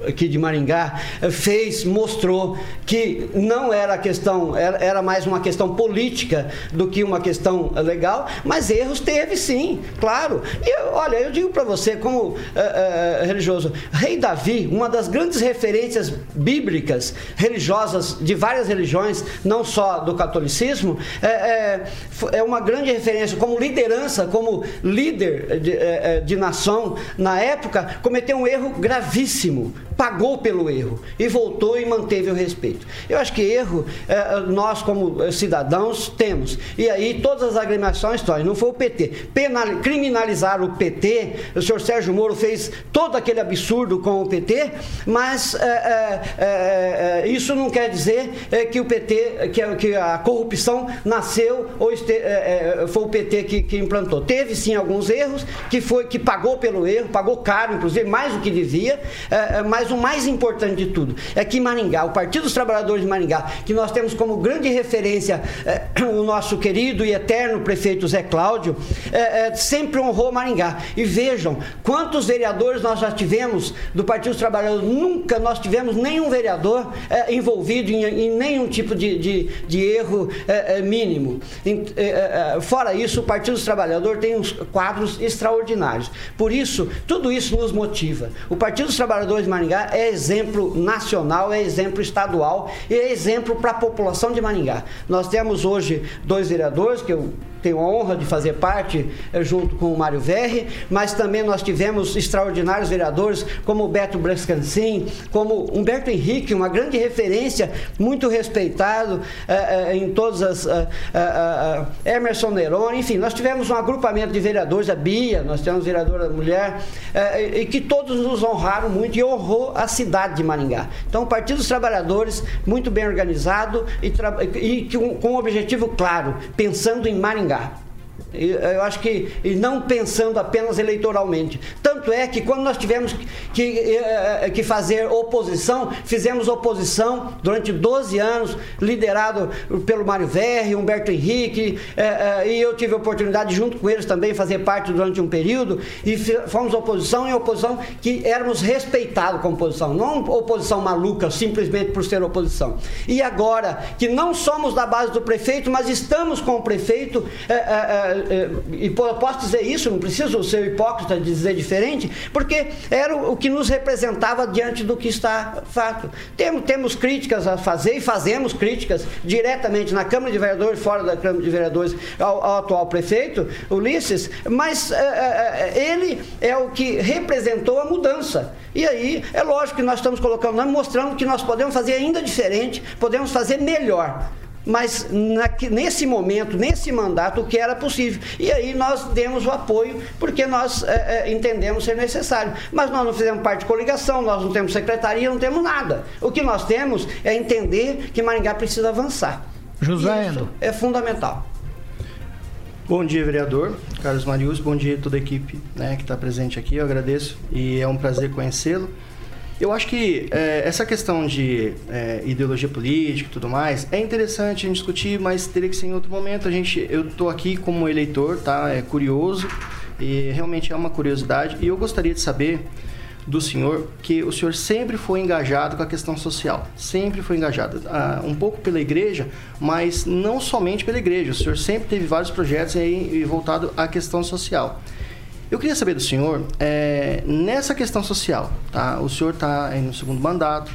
aqui de Maringá eh, fez, mostrou que não era questão, era mais uma questão política do que uma questão legal, mas erros teve sim, claro. E olha, eu digo para você, como uh, uh, religioso, Rei Davi, uma das grandes referências bíblicas, religiosas de várias religiões, não só do catolicismo, é, é, é uma grande referência como liderança, como líder de, de nação na época, cometeu um erro gravíssimo pagou pelo erro e voltou e manteve o respeito. Eu acho que erro é, nós como cidadãos temos. E aí todas as agremiações estão. Não foi o PT. Penal, criminalizar o PT, o senhor Sérgio Moro fez todo aquele absurdo com o PT, mas é, é, isso não quer dizer que o PT, que, que, a corrupção nasceu ou este, foi o PT que, que implantou. Teve sim alguns erros, que foi que pagou pelo erro, pagou caro, inclusive mais do que devia, mas Mas o mais importante de tudo é que Maringá, o Partido dos Trabalhadores de Maringá, que nós temos como grande referência eh, o nosso querido e eterno prefeito Zé Cláudio, eh, eh, sempre honrou Maringá. E vejam quantos vereadores nós já tivemos do Partido dos Trabalhadores. Nunca nós tivemos nenhum vereador envolvido em, em nenhum tipo de, de, de erro mínimo. Em- fora isso, o Partido dos Trabalhadores tem uns quadros extraordinários. Por isso, tudo isso nos motiva. O Partido dos Trabalhadores de Maringá é exemplo nacional, é exemplo estadual e é exemplo para a população de Maringá. Nós temos hoje dois vereadores que eu tenho a honra de fazer parte eh, junto com o Mário Verri, mas também nós tivemos extraordinários vereadores como o Beto Brescancin, como Humberto Henrique, uma grande referência, muito respeitado eh, eh, em todas as. Emerson Neroni, enfim, nós tivemos um agrupamento de vereadores, a Bia, nós temos vereadora mulher, e que todos nos honraram muito e honrou a cidade de Maringá. Então, o Partido dos Trabalhadores, muito bem organizado e, e com um objetivo claro, pensando em Maringá. Eu acho que e não pensando apenas eleitoralmente. Tanto é que quando nós tivemos que, eh, que fazer oposição, fizemos oposição durante 12 anos, liderado pelo Mário Verri, Humberto Henrique, eh, eh, e eu tive a oportunidade, junto com eles também, fazer parte durante um período, e fomos oposição em oposição que éramos respeitados como oposição, não oposição maluca, simplesmente por ser oposição. E agora que não somos da base do prefeito, mas estamos com o prefeito, eh, eh, eh, e po- posso dizer isso, não preciso ser hipócrita de dizer diferente, porque era o que nos representava diante do que está fato. Temos, temos críticas a fazer e fazemos críticas diretamente na Câmara de Vereadores, fora da Câmara de Vereadores, ao, ao atual prefeito, Ulisses, mas eh, eh, ele é o que representou a mudança. E aí, é lógico que nós estamos colocando, mostrando que nós podemos fazer ainda diferente, podemos fazer melhor mas naque- nesse momento, nesse mandato, o que era possível. E aí nós demos o apoio porque nós eh, eh, entendemos ser necessário. Mas nós não fizemos parte de coligação, nós não temos secretaria, não temos nada. O que nós temos é entender que Maringá precisa avançar. José isso Endo. é fundamental. Bom dia, vereador Carlos Marius. Bom dia a toda a equipe né, que está presente aqui. Eu agradeço e é um prazer conhecê-lo. Eu acho que eh, essa questão de eh, ideologia política e tudo mais é interessante a gente discutir, mas teria que ser em outro momento. A gente, eu estou aqui como eleitor, tá? É curioso e realmente é uma curiosidade. E eu gostaria de saber do senhor que o senhor sempre foi engajado com a questão social, sempre foi engajado, ah, um pouco pela igreja, mas não somente pela igreja. O senhor sempre teve vários projetos aí voltado à questão social. Eu queria saber do senhor, é, nessa questão social, tá? O senhor está no segundo mandato.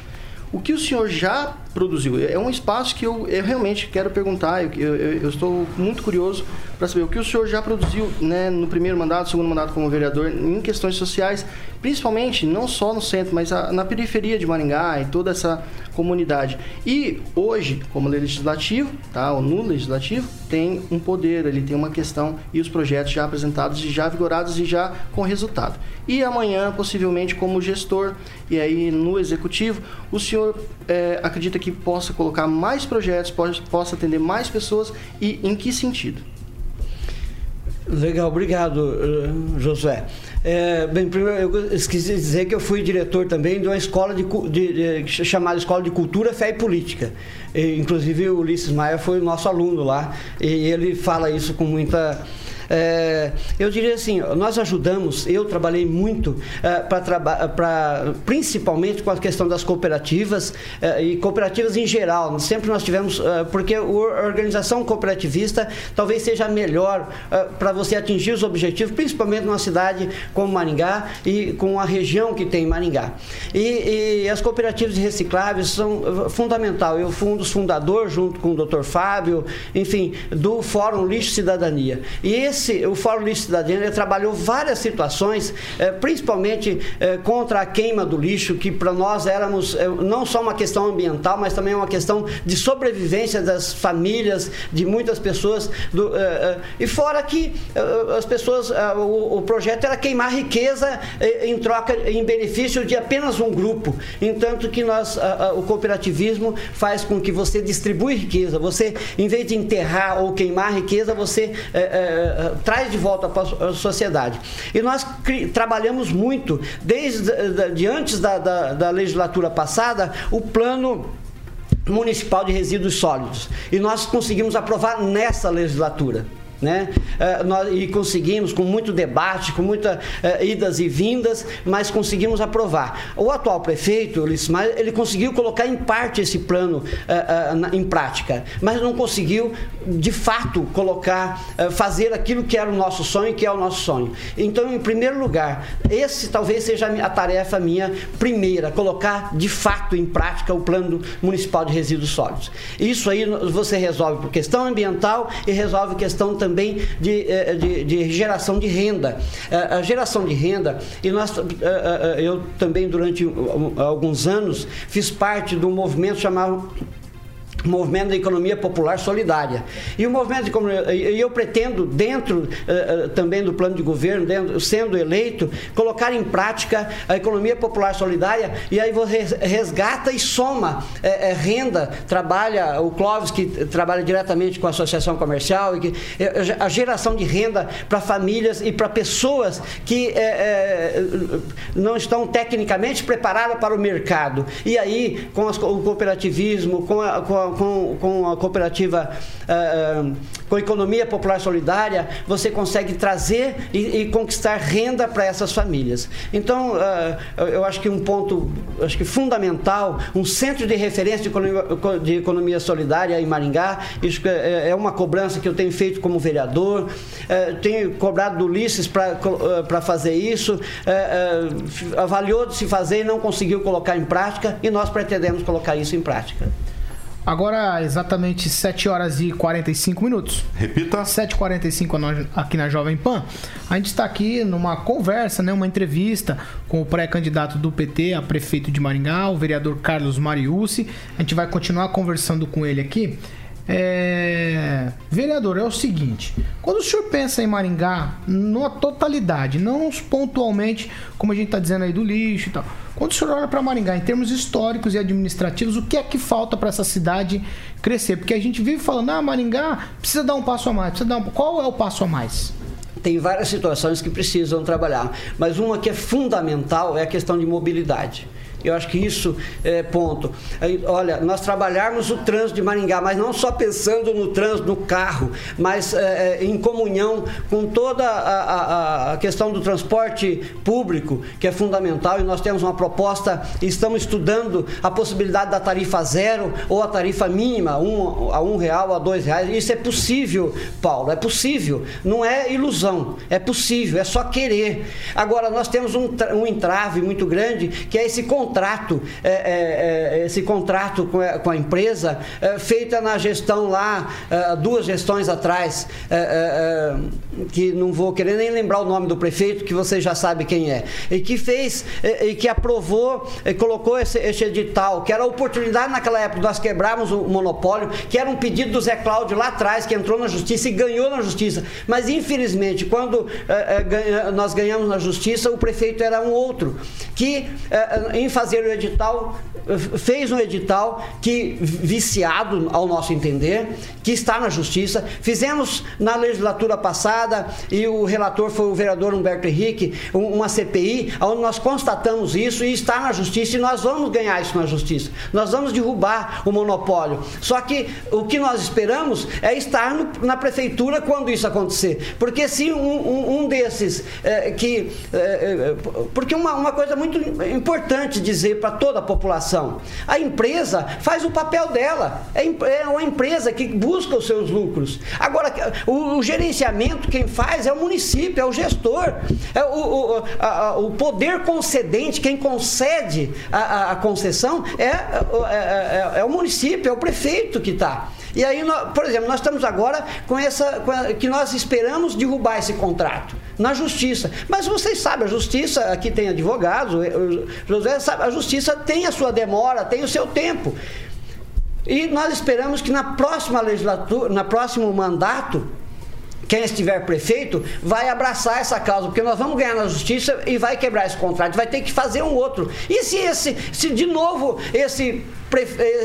O que o senhor já produziu? É um espaço que eu, eu realmente quero perguntar. Eu, eu- eu estou muito curioso para saber o que o senhor já produziu né, no primeiro mandato, segundo mandato como vereador, em questões sociais, principalmente não só no centro, mas a- na periferia de Maringá e toda essa comunidade. E hoje, como legislativo, tá, ou no legislativo, tem um poder, ele tem uma questão e os projetos já apresentados e já vigorados e já com resultado. E amanhã, possivelmente, como gestor e aí no executivo, o senhor eh, acredita que possa colocar mais projetos, possa atender mais pessoas e em que sentido? Legal, obrigado, eh, Josué. É, bem, primeiro eu esqueci de dizer que eu fui diretor também de uma escola de, de- de- chamada Escola de Cultura, Fé e Política. E, inclusive o Ulisses Maia foi nosso aluno lá e ele fala isso com muita é, eu diria assim, nós ajudamos, eu trabalhei muito para principalmente com a questão das cooperativas é, e cooperativas em geral. Sempre nós tivemos, é, porque a organização cooperativista talvez seja melhor para você atingir os objetivos, principalmente numa cidade como Maringá e com a região que tem Maringá. E, e as cooperativas recicláveis são uh, fundamental. Eu fui um dos fundadores, junto com o Dr. Fábio, enfim, do Fórum Lixo Cidadania. E esse, o Fórum Lixo Cidadania, trabalhou várias situações, eh, principalmente eh, contra a queima do lixo, que para nós éramos eh, não só uma questão ambiental, mas também uma questão de sobrevivência das famílias, de muitas pessoas. Do, e fora que as pessoas, o, o projeto era queimar riqueza em troca, em benefício de apenas um grupo. Entanto que nós, o cooperativismo faz com que você distribui riqueza. Você, em vez de enterrar ou queimar riqueza, você uh, traz de volta para a sociedade. E nós trabalhamos muito, desde de antes da, da, da legislatura passada, o plano municipal de resíduos sólidos. E nós conseguimos aprovar nessa legislatura né? Uh, nós, e conseguimos, com muito debate, com muitas uh, idas e vindas, mas conseguimos aprovar. O atual prefeito, ele conseguiu colocar em parte esse plano uh, na, em prática, mas não conseguiu, de fato, colocar, fazer aquilo que era o nosso sonho, que é o nosso sonho. Então, em primeiro lugar, esse talvez seja a tarefa minha primeira, colocar de fato em prática o plano municipal de resíduos sólidos. Isso aí você resolve por questão ambiental e resolve questão também também de, eh, de, de geração de renda. Eh, a geração de renda, e nós, eh, eu também durante alguns anos fiz parte de um movimento chamado movimento da economia popular solidária. E o movimento de economia, e eu pretendo, dentro uh, também do plano de governo, dentro, sendo eleito, colocar em prática a economia popular solidária e aí você resgata e soma uh, renda, trabalha, o Clóvis que trabalha diretamente com a associação comercial, e que, a geração de renda para famílias e para pessoas que não estão tecnicamente preparadas para o mercado. E aí, com as, o cooperativismo, com a, com a com, com a cooperativa, uh, com economia popular solidária, você consegue trazer e, e conquistar renda para essas famílias. Então, uh, eu acho que um ponto acho que fundamental, um centro de referência de economia, de economia solidária em Maringá, isso é, é uma cobrança que eu tenho feito como vereador, uh, tenho cobrado do Ulisses para fazer isso, avaliou de se fazer e não conseguiu colocar em prática, e nós pretendemos colocar isso em prática. Agora, exatamente 7 horas e 45 minutos. Repita. 7h45 aqui na Jovem Pan. A gente está aqui numa conversa, né, uma entrevista com o pré-candidato do PT a prefeito de Maringá, o vereador Carlos Mariucci. A gente vai continuar conversando com ele aqui. É... Vereador, é o seguinte: quando o senhor pensa em Maringá, na totalidade, não pontualmente, como a gente está dizendo aí do lixo e tal. Quando o senhor olha para Maringá, em termos históricos e administrativos, o que é que falta para essa cidade crescer? Porque a gente vive falando, ah, Maringá precisa dar um passo a mais. Precisa dar um... Qual é o passo a mais? Tem várias situações que precisam trabalhar, mas uma que é fundamental é a questão de mobilidade. Eu acho que isso é ponto. Olha, nós trabalharmos o trânsito de Maringá, mas não só pensando no trânsito, no carro, mas é, em comunhão com toda a, a, a, questão do transporte público, que é fundamental, e nós temos uma proposta, estamos estudando a possibilidade da tarifa zero ou a tarifa mínima, um, a um real, a dois reais. Isso é possível, Paulo, é possível. Não é ilusão, é possível, é só querer. Agora, nós temos um, um entrave muito grande, que é esse controle contrato, é, é, é, esse contrato com a, com a empresa, é, feita na gestão lá, é, duas gestões atrás, que não vou querer nem lembrar o nome do prefeito, que você já sabe quem é, e que fez, e que aprovou, e colocou esse, esse edital, que era a oportunidade naquela época, nós quebrarmos o monopólio, que era um pedido do Zé Cláudio lá atrás, que entrou na justiça e ganhou na justiça. Mas infelizmente, quando nós ganhamos na justiça, o prefeito era um outro, que em fazer o edital, fez um edital que viciado ao nosso entender, que está na justiça. Fizemos na legislatura passada e o relator foi o vereador Humberto Henrique, uma CPI, onde nós constatamos isso e está na justiça e nós vamos ganhar isso na justiça. Nós vamos derrubar o monopólio. Só que o que nós esperamos é estar no, na prefeitura quando isso acontecer. Porque se um, um, um desses é, que. É, porque uma, uma coisa muito importante dizer para toda a população. A empresa faz o papel dela. É, é uma empresa que busca os seus lucros. Agora, o, gerenciamento, quem faz é o município, é o gestor. É o, o, a, o poder concedente, quem concede a, a, concessão é, é, é, é o município, é o prefeito que está. E aí, por exemplo, nós estamos agora com essa. Que nós esperamos derrubar esse contrato na justiça. Mas vocês sabem, a justiça, aqui tem advogados, José sabe, a justiça tem a sua demora, tem o seu tempo. E nós esperamos que na próxima legislatura, na próximo mandato, quem estiver prefeito vai abraçar essa causa, porque nós vamos ganhar na justiça e vai quebrar esse contrato, vai ter que fazer um outro. E se esse, se de novo esse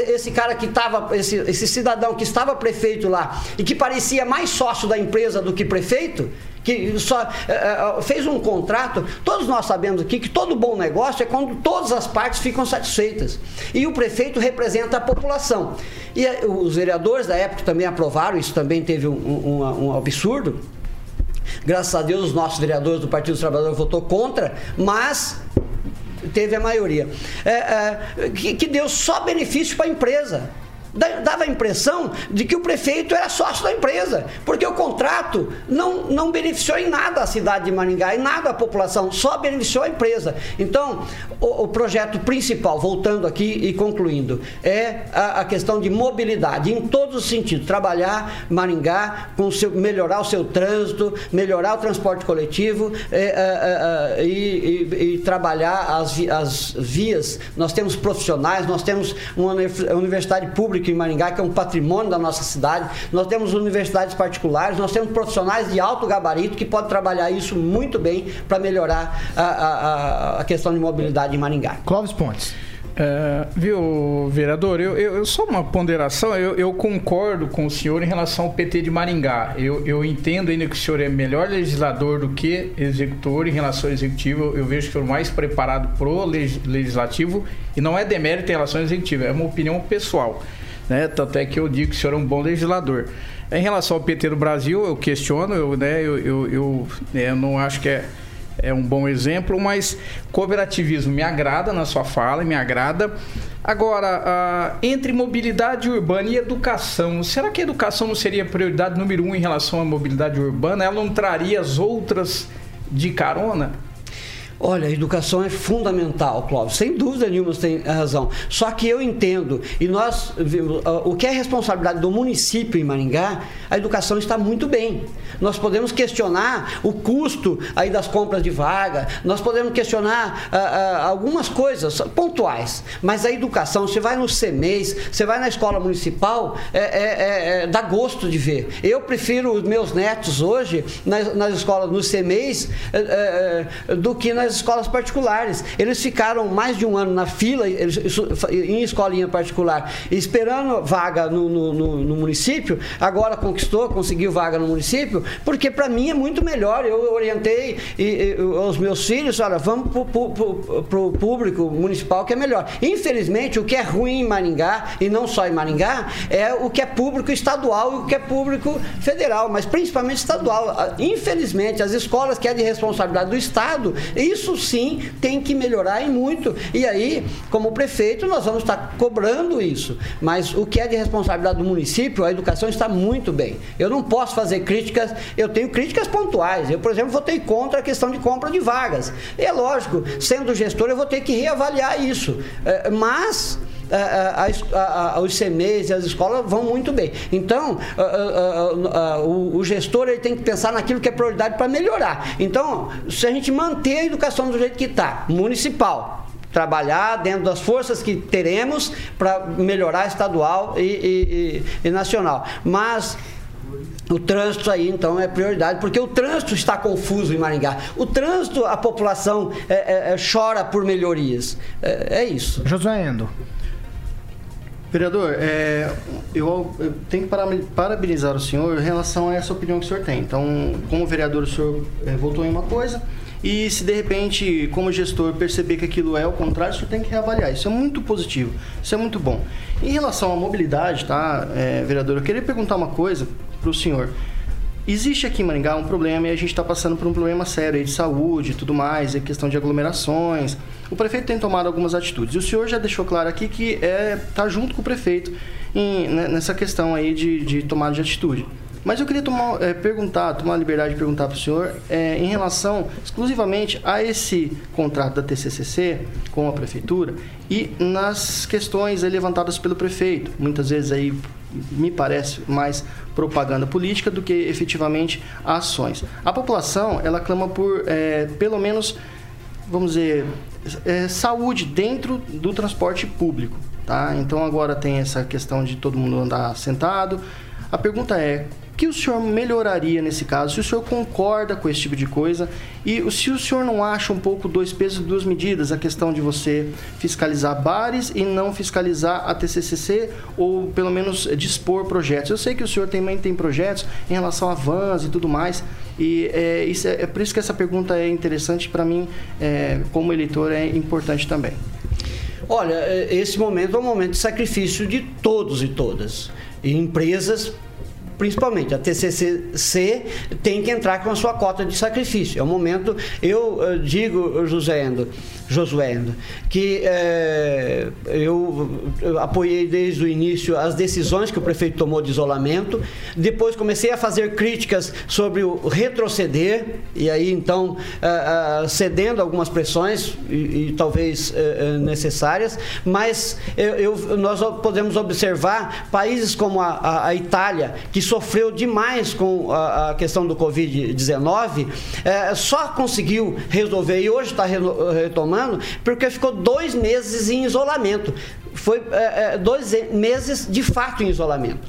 esse cara que estava, esse, esse cidadão que estava prefeito lá e que parecia mais sócio da empresa do que prefeito, que só é, fez um contrato, todos nós sabemos aqui que todo bom negócio é quando todas as partes ficam satisfeitas. E o prefeito representa a população. E os vereadores da época também aprovaram, isso também teve um, um, um absurdo. Graças a Deus, os nossos vereadores do Partido dos Trabalhadores votou contra, mas teve a maioria. É, é, que, que deu só benefício para a empresa dava a impressão de que o prefeito era sócio da empresa, porque o contrato não, não beneficiou em nada a cidade de Maringá, em nada a população, só beneficiou a empresa. Então, o, o projeto principal, voltando aqui e concluindo, é a, a, questão de mobilidade, em todos os sentidos. Trabalhar Maringá, com seu, melhorar o seu trânsito, melhorar o transporte coletivo é, é, é, e, e, e, trabalhar as, as vias. Nós temos profissionais, nós temos uma universidade pública público em Maringá, que é um patrimônio da nossa cidade. Nós temos universidades particulares, nós temos profissionais de alto gabarito que podem trabalhar isso muito bem para melhorar a, a, a questão de mobilidade em Maringá. Clóvis Pontes. É, viu, vereador, eu, eu, eu, só uma ponderação, eu, eu, concordo com o senhor em relação ao PT de Maringá. Eu, eu entendo ainda que o senhor é melhor legislador do que executor em relação ao executivo. Eu vejo que o senhor é mais preparado para o legislativo e não é demérito em relação ao executivo, é uma opinião pessoal né? Tanto é que eu digo que o senhor é um bom legislador. Em relação ao PT do Brasil, eu questiono, eu, né, eu, eu, eu, né, eu não acho que é, é um bom exemplo, mas cooperativismo me agrada na sua fala, me agrada. Agora, entre mobilidade urbana e educação, será que a educação não seria prioridade número um em relação à mobilidade urbana? Ela não traria as outras de carona? Olha, a educação é fundamental, Clóvis. Sem dúvida nenhuma você tem razão. Só que eu entendo, e nós, o que é responsabilidade do município em Maringá, a educação está muito bem. Nós podemos questionar o custo aí das compras de vaga, nós podemos questionar ah, ah, algumas coisas pontuais, mas a educação, você vai no CEMEIS, você vai na escola municipal, é, é, é, é dá gosto de ver. Eu prefiro os meus netos hoje nas, nas escolas, no CEMEIS, é, é, do que nas escolas particulares. Eles ficaram mais de um ano na fila, eles, em escolinha particular, esperando vaga no, no, no, no município, agora conquistou, conseguiu vaga no município, porque para mim é muito melhor. Eu orientei e, e, os meus filhos, olha, vamos para o público municipal que é melhor. Infelizmente, o que é ruim em Maringá, e não só em Maringá, é o que é público estadual e o que é público federal, mas principalmente estadual. Infelizmente, as escolas que é de responsabilidade do Estado, isso sim tem que melhorar e muito. E aí, como prefeito, nós vamos estar cobrando isso. Mas o que é de responsabilidade do município, a educação está muito bem. Eu não posso fazer críticas eu tenho críticas pontuais. Eu, por exemplo, votei contra a questão de compra de vagas. É lógico, sendo gestor, eu vou ter que reavaliar isso. É, mas a, a, os CMEs e as escolas vão muito bem. Então, o, o, gestor ele tem que pensar naquilo que é prioridade para melhorar. Então, se a gente manter a educação do jeito que está, municipal, trabalhar dentro das forças que teremos para melhorar estadual e, e, e, e nacional. Mas o trânsito aí, então, é prioridade, porque o trânsito está confuso em Maringá. O trânsito, a população é, é, é chora por melhorias. É, é, isso. Josué Endo. Vereador, é, eu, eu, tenho que parabenizar o senhor em relação a essa opinião que o senhor tem. Então, como vereador, o senhor é, votou em uma coisa, e se de repente, como gestor, perceber que aquilo é o contrário, o senhor tem que reavaliar. Isso é muito positivo, isso é muito bom. Em relação à mobilidade, tá, é, vereador, eu queria perguntar uma coisa para o senhor. Existe aqui em Maringá um problema e a gente está passando por um problema sério de saúde e tudo mais, é questão de aglomerações. O prefeito tem tomado algumas atitudes. E o senhor já deixou claro aqui que é tá junto com o prefeito em, né, nessa questão aí de, de tomada de atitude. Mas eu queria tomar, é, perguntar, tomar a liberdade de perguntar para o senhor é, em relação exclusivamente a esse contrato da TCCC com a prefeitura e nas questões levantadas pelo prefeito, muitas vezes aí me parece mais propaganda política do que efetivamente ações. A população ela clama por é, pelo menos vamos dizer é, saúde dentro do transporte público, tá? Então agora tem essa questão de todo mundo andar sentado. A pergunta é que o senhor melhoraria nesse caso? Se o senhor concorda com esse tipo de coisa e se o senhor não acha um pouco dois pesos e duas medidas a questão de você fiscalizar bares e não fiscalizar a TCCC ou pelo menos dispor projetos? Eu sei que o senhor também tem projetos em relação a vans e tudo mais e é, isso é, é por isso que essa pergunta é interessante para mim, é, como eleitor, é importante também. Olha, é, esse momento é um momento de sacrifício de todos e todas. E empresas principalmente a TCC tem que entrar com a sua cota de sacrifício. É o momento, eu, digo, José Endo, Josuendo, que é, eu, apoiei desde o início as decisões que o prefeito tomou de isolamento, depois comecei a fazer críticas sobre o retroceder, e aí então é, é, cedendo algumas pressões, e, e talvez necessárias, mas eu, nós podemos observar países como a, Itália, que sofreu demais com a, a questão do Covid-19, só conseguiu resolver, e hoje está retomando porque ficou dois meses em isolamento. Foi é, dois meses de fato em isolamento.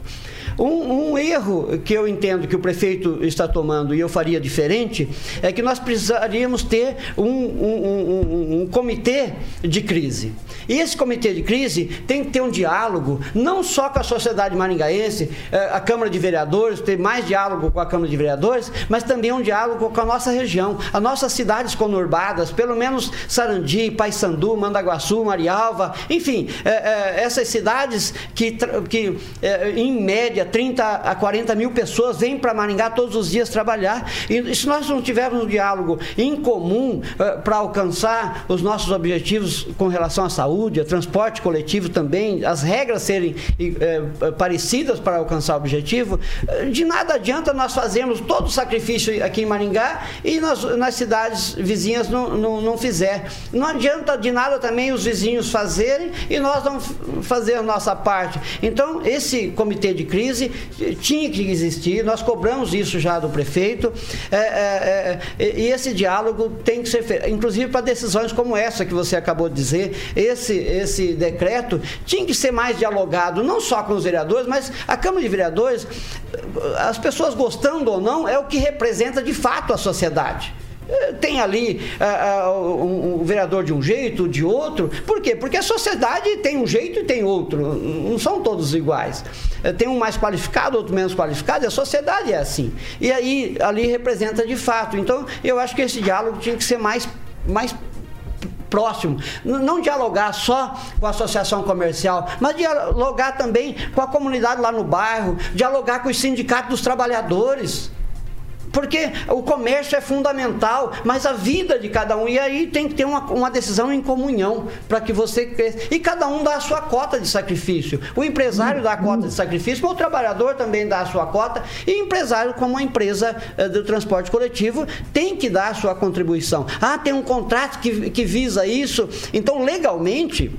Um, um, erro que eu entendo que o prefeito está tomando e eu faria diferente é que nós precisaríamos ter um, um, um comitê de crise. E esse comitê de crise tem que ter um diálogo, não só com a sociedade maringaense, eh, a Câmara de Vereadores, ter mais diálogo com a Câmara de Vereadores, mas também um diálogo com a nossa região, as nossas cidades conurbadas, pelo menos Sarandi, Paysandu, Mandaguaçu, Marialva, enfim, eh, eh, essas cidades que, que em média 30 a 40 mil pessoas vêm para Maringá todos os dias trabalhar. E se nós não tivermos um diálogo em comum para alcançar os nossos objetivos com relação à saúde, a transporte coletivo também, as regras serem é, parecidas para alcançar o objetivo, de nada adianta nós fazermos todo o sacrifício aqui em Maringá e nas, nas cidades vizinhas não, não, não fizer. Não adianta de nada também os vizinhos fazerem e nós não fazer a nossa parte. Então, esse comitê de crise tinha que existir, nós cobramos isso já do prefeito, é, é, é, e esse diálogo tem que ser feito, inclusive para decisões como essa que você acabou de dizer, esse esse, decreto tinha que ser mais dialogado, não só com os vereadores, mas a Câmara de Vereadores, as pessoas gostando ou não, é o que representa de fato a sociedade tem ali uh, uh, um, um, vereador de um jeito, de outro. Por quê? Porque a sociedade tem um jeito e tem outro. Não são todos iguais. Uh, tem um mais qualificado, outro menos qualificado, e a sociedade é assim. E aí ali representa de fato. Então, eu acho que esse diálogo tinha que ser mais, mais próximo. Não dialogar só com a associação comercial, mas dialogar também com a comunidade lá no bairro, dialogar com os sindicatos dos trabalhadores. Porque o comércio é fundamental, mas a vida de cada um. E aí tem que ter uma, uma decisão em comunhão para que você cresça. E cada um dá a sua cota de sacrifício. O empresário dá a cota de sacrifício, o trabalhador também dá a sua cota. E empresário, como a empresa eh, do transporte coletivo, tem que dar a sua contribuição. Ah, tem um contrato que, que visa isso. Então, legalmente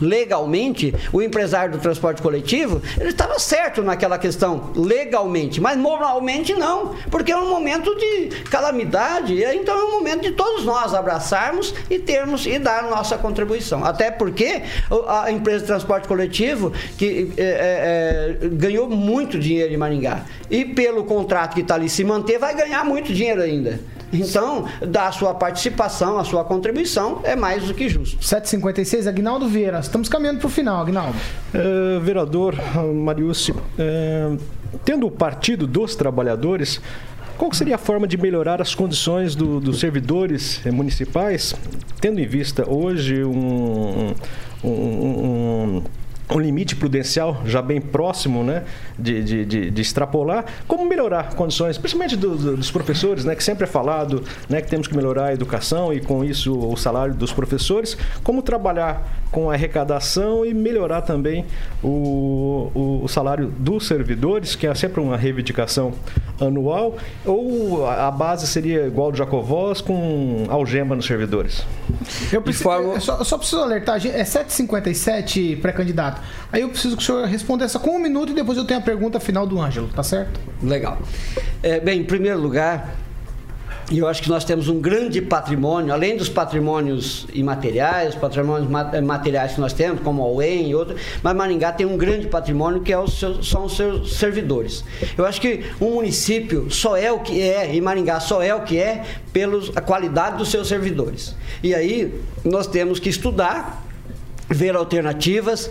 legalmente, o empresário do transporte coletivo, ele estava certo naquela questão, legalmente, mas moralmente não, porque é um momento de calamidade, então é um momento de todos nós abraçarmos e termos e dar nossa contribuição. Até porque a empresa de transporte coletivo que é, é, ganhou muito dinheiro em Maringá e pelo contrato que está ali se manter, vai ganhar muito dinheiro ainda. Então, dar a sua participação, a sua contribuição é mais do que justo. 756, Agnaldo Vieira. Estamos caminhando para o final, Agnaldo. Uh, vereador Mariucci, uh, tendo o Partido dos Trabalhadores, qual seria a forma de melhorar as condições do, dos servidores municipais, tendo em vista hoje um, um, um um limite prudencial já bem próximo né, de, de, de, de extrapolar, como melhorar condições, principalmente do, do, dos professores, né, que sempre é falado né, que temos que melhorar a educação e com isso o salário dos professores, como trabalhar com a arrecadação e melhorar também o, o, o salário dos servidores, que é sempre uma reivindicação anual, ou a base seria igual do Jacovós com algema nos servidores? Eu, preciso, eu, só, eu só preciso alertar, é 7h57 pré-candidato. Aí eu preciso que o senhor responda essa com um minuto e depois eu tenho a pergunta final do Ângelo, tá certo? Legal. É, bem, em primeiro lugar, eu acho que nós temos um grande patrimônio, além dos patrimônios imateriais, os patrimônios eh, materiais que nós temos, como a UEM e outros, mas Maringá tem um grande patrimônio que é os são os seus servidores. Eu acho que um município só é o que é, e Maringá só é o que é, pela qualidade dos seus servidores. E aí nós temos que estudar ver alternativas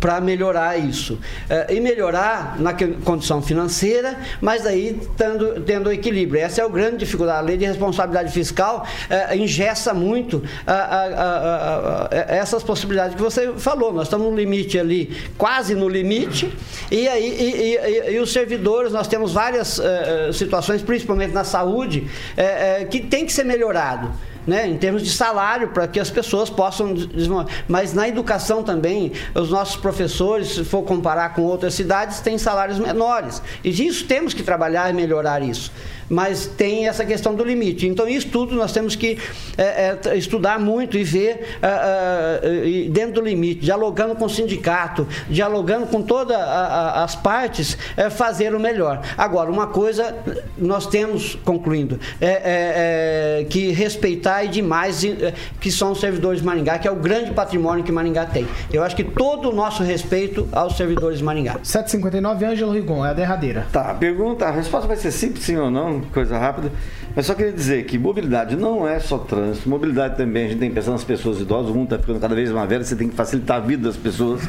para melhorar isso. Eh, e melhorar na condição financeira, mas aí tendo, tendo equilíbrio. Essa é a grande dificuldade. A lei de responsabilidade fiscal eh, engessa muito a- a- a- essas possibilidades que você falou. Nós estamos no limite ali, quase no limite, e aí e, e- e- os servidores, nós temos várias eh, eh, situações, principalmente na saúde, eh, eh, que tem que ser melhorado né, em termos de salário, para que as pessoas possam desenvolver. Mas na educação também, os nossos professores, se for comparar com outras cidades, têm salários menores. E isso temos que trabalhar e melhorar isso. Mas tem essa questão do limite. Então, isso tudo nós temos que é, é, estudar muito e ver ah, e dentro do limite, dialogando com o sindicato, dialogando com todas as partes, é, fazer o melhor. Agora, uma coisa nós temos, concluindo, é, é, é, que respeitar e demais é, que são os servidores de Maringá, que é o grande patrimônio que Maringá tem. Eu acho que todo o nosso respeito aos servidores de Maringá. 759, Ângelo Rigon, é a derradeira. Tá, a pergunta, a resposta vai ser simples, sim ou não, coisa rápida. Mas só queria dizer que mobilidade não é só trânsito, mobilidade também, a gente tem que pensar nas pessoas idosas, o mundo está ficando cada vez mais velho, você tem que facilitar a vida das pessoas,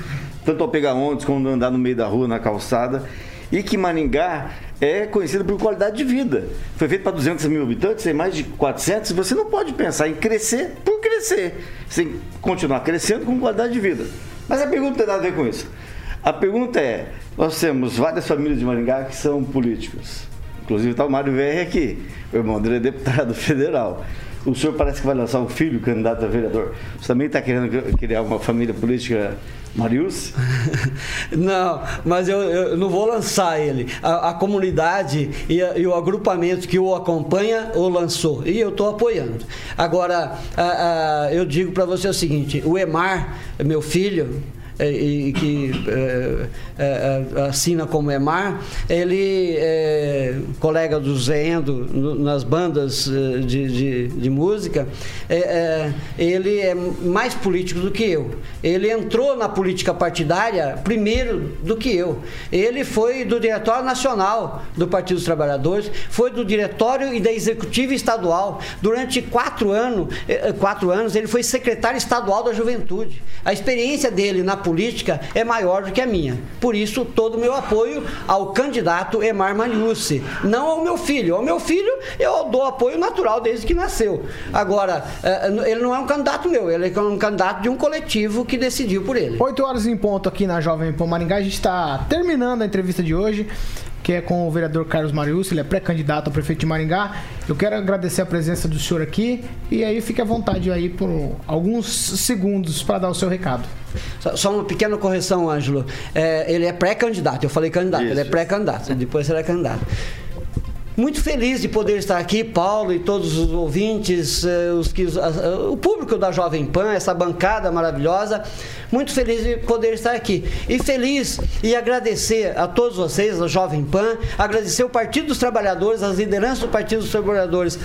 tanto ao pegar ônibus como andar no meio da rua, na calçada. E que Maringá é conhecido por qualidade de vida. Foi feito para 200 mil habitantes, tem mais de 400, e você não pode pensar em crescer por crescer. Você tem que continuar crescendo com qualidade de vida. Mas a pergunta não tem nada a ver com isso. A pergunta é: nós temos várias famílias de Maringá que são políticos. Inclusive está o Mário VR aqui. O irmão dele é deputado federal. O senhor parece que vai lançar um filho candidato a vereador. Você também está querendo criar uma família política Marius? <laughs> Não, mas eu, eu não vou lançar ele. A, a comunidade e, a- e o agrupamento que o acompanha o lançou. E eu estou apoiando. Agora, a- eu digo para você o seguinte: o Emar, meu filho, e que eh, eh, assina como Emar, ele é colega do Zé Endo no- nas bandas de, de, de música, eh, ele é mais político do que eu. Ele entrou na política partidária primeiro do que eu. Ele foi do Diretório Nacional do Partido dos Trabalhadores, foi do Diretório e da Executiva Estadual. Durante quatro anos, quatro anos ele foi secretário estadual da Juventude. A experiência dele na política é maior do que a minha. Por isso, todo o meu apoio ao candidato Emar Maniucci. Não ao meu filho. Ao meu filho, eu dou apoio natural desde que nasceu. Agora, eh, ele não é um candidato meu, ele é um candidato de um coletivo que decidiu por ele. 8 horas em ponto aqui na Jovem Pan Maringá. A gente está terminando a entrevista de hoje, que é com o vereador Carlos Marius, ele é pré-candidato a prefeito de Maringá. Eu quero agradecer a presença do senhor aqui e aí fique à vontade aí por alguns segundos para dar o seu recado. Só, só uma pequena correção, Ângelo. É, ele é pré-candidato. Eu falei candidato, ele é pré-candidato. Depois será candidato. Muito feliz de poder estar aqui, Paulo e todos os ouvintes, eh, os que, as- o público da Jovem Pan, essa bancada maravilhosa. Muito feliz de poder estar aqui. E feliz e agradecer a todos vocês, a Jovem Pan, agradecer o Partido dos Trabalhadores, as lideranças do Partido dos Trabalhadores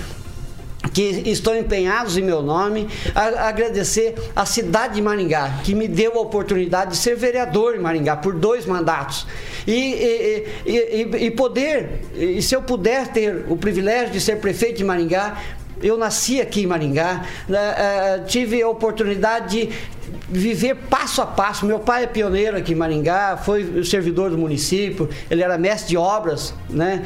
que estão empenhados em meu nome, a- agradecer a cidade de Maringá, que me deu a oportunidade de ser vereador em Maringá por dois mandatos. E, e- e- e- poder, e se eu puder ter o privilégio de ser prefeito de Maringá, eu nasci aqui em Maringá, né, eh, tive a oportunidade de viver passo a passo. Meu pai é pioneiro aqui em Maringá, foi servidor do município, ele era mestre de obras, né?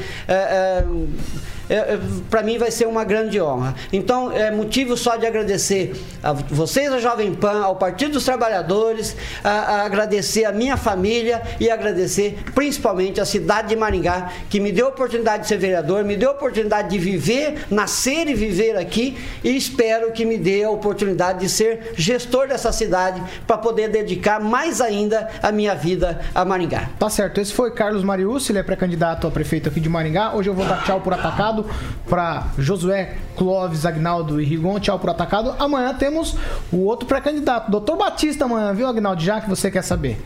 Para mim vai ser uma grande honra. Então, é motivo só de agradecer a vocês, a Jovem Pan, ao Partido dos Trabalhadores, a, a agradecer a minha família e agradecer principalmente a cidade de Maringá, que me deu a oportunidade de ser vereador, me deu a oportunidade de viver, nascer e viver aqui e espero que me dê a oportunidade de ser gestor dessa cidade para poder dedicar mais ainda a minha vida a Maringá. Tá certo, esse foi Carlos Marius, ele é pré-candidato a prefeito aqui de Maringá. Hoje eu vou dar tchau por atacado para Josué Clóvis, Agnaldo e Rigon, tchau por atacado. Amanhã temos o outro pré-candidato, Dr. Batista amanhã, viu, Agnaldo? Já que você quer saber.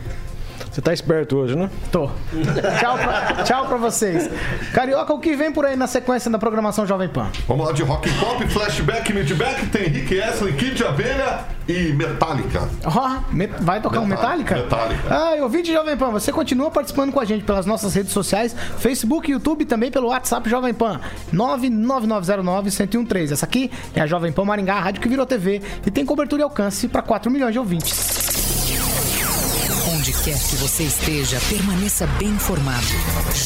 Você tá esperto hoje, né? Tô. <laughs> Tchau pra, tchau pra vocês. Carioca, o que vem por aí na sequência da programação Jovem Pan? Vamos lá de rock and pop, flashback, midback, tem Rick Astley, Kid de Abelha e Metallica. Ó, me- vai tocar um Metallica? Metallica. Ah, eu ouvinte Jovem Pan, você continua participando com a gente pelas nossas redes sociais, Facebook, YouTube e também pelo WhatsApp Jovem Pan, 99909-1013. Essa aqui é a Jovem Pan Maringá, a rádio que virou TV e tem cobertura e alcance para 4 milhões de ouvintes. Onde quer que você esteja, permaneça bem informado.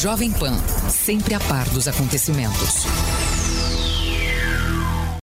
Jovem Pan, sempre a par dos acontecimentos.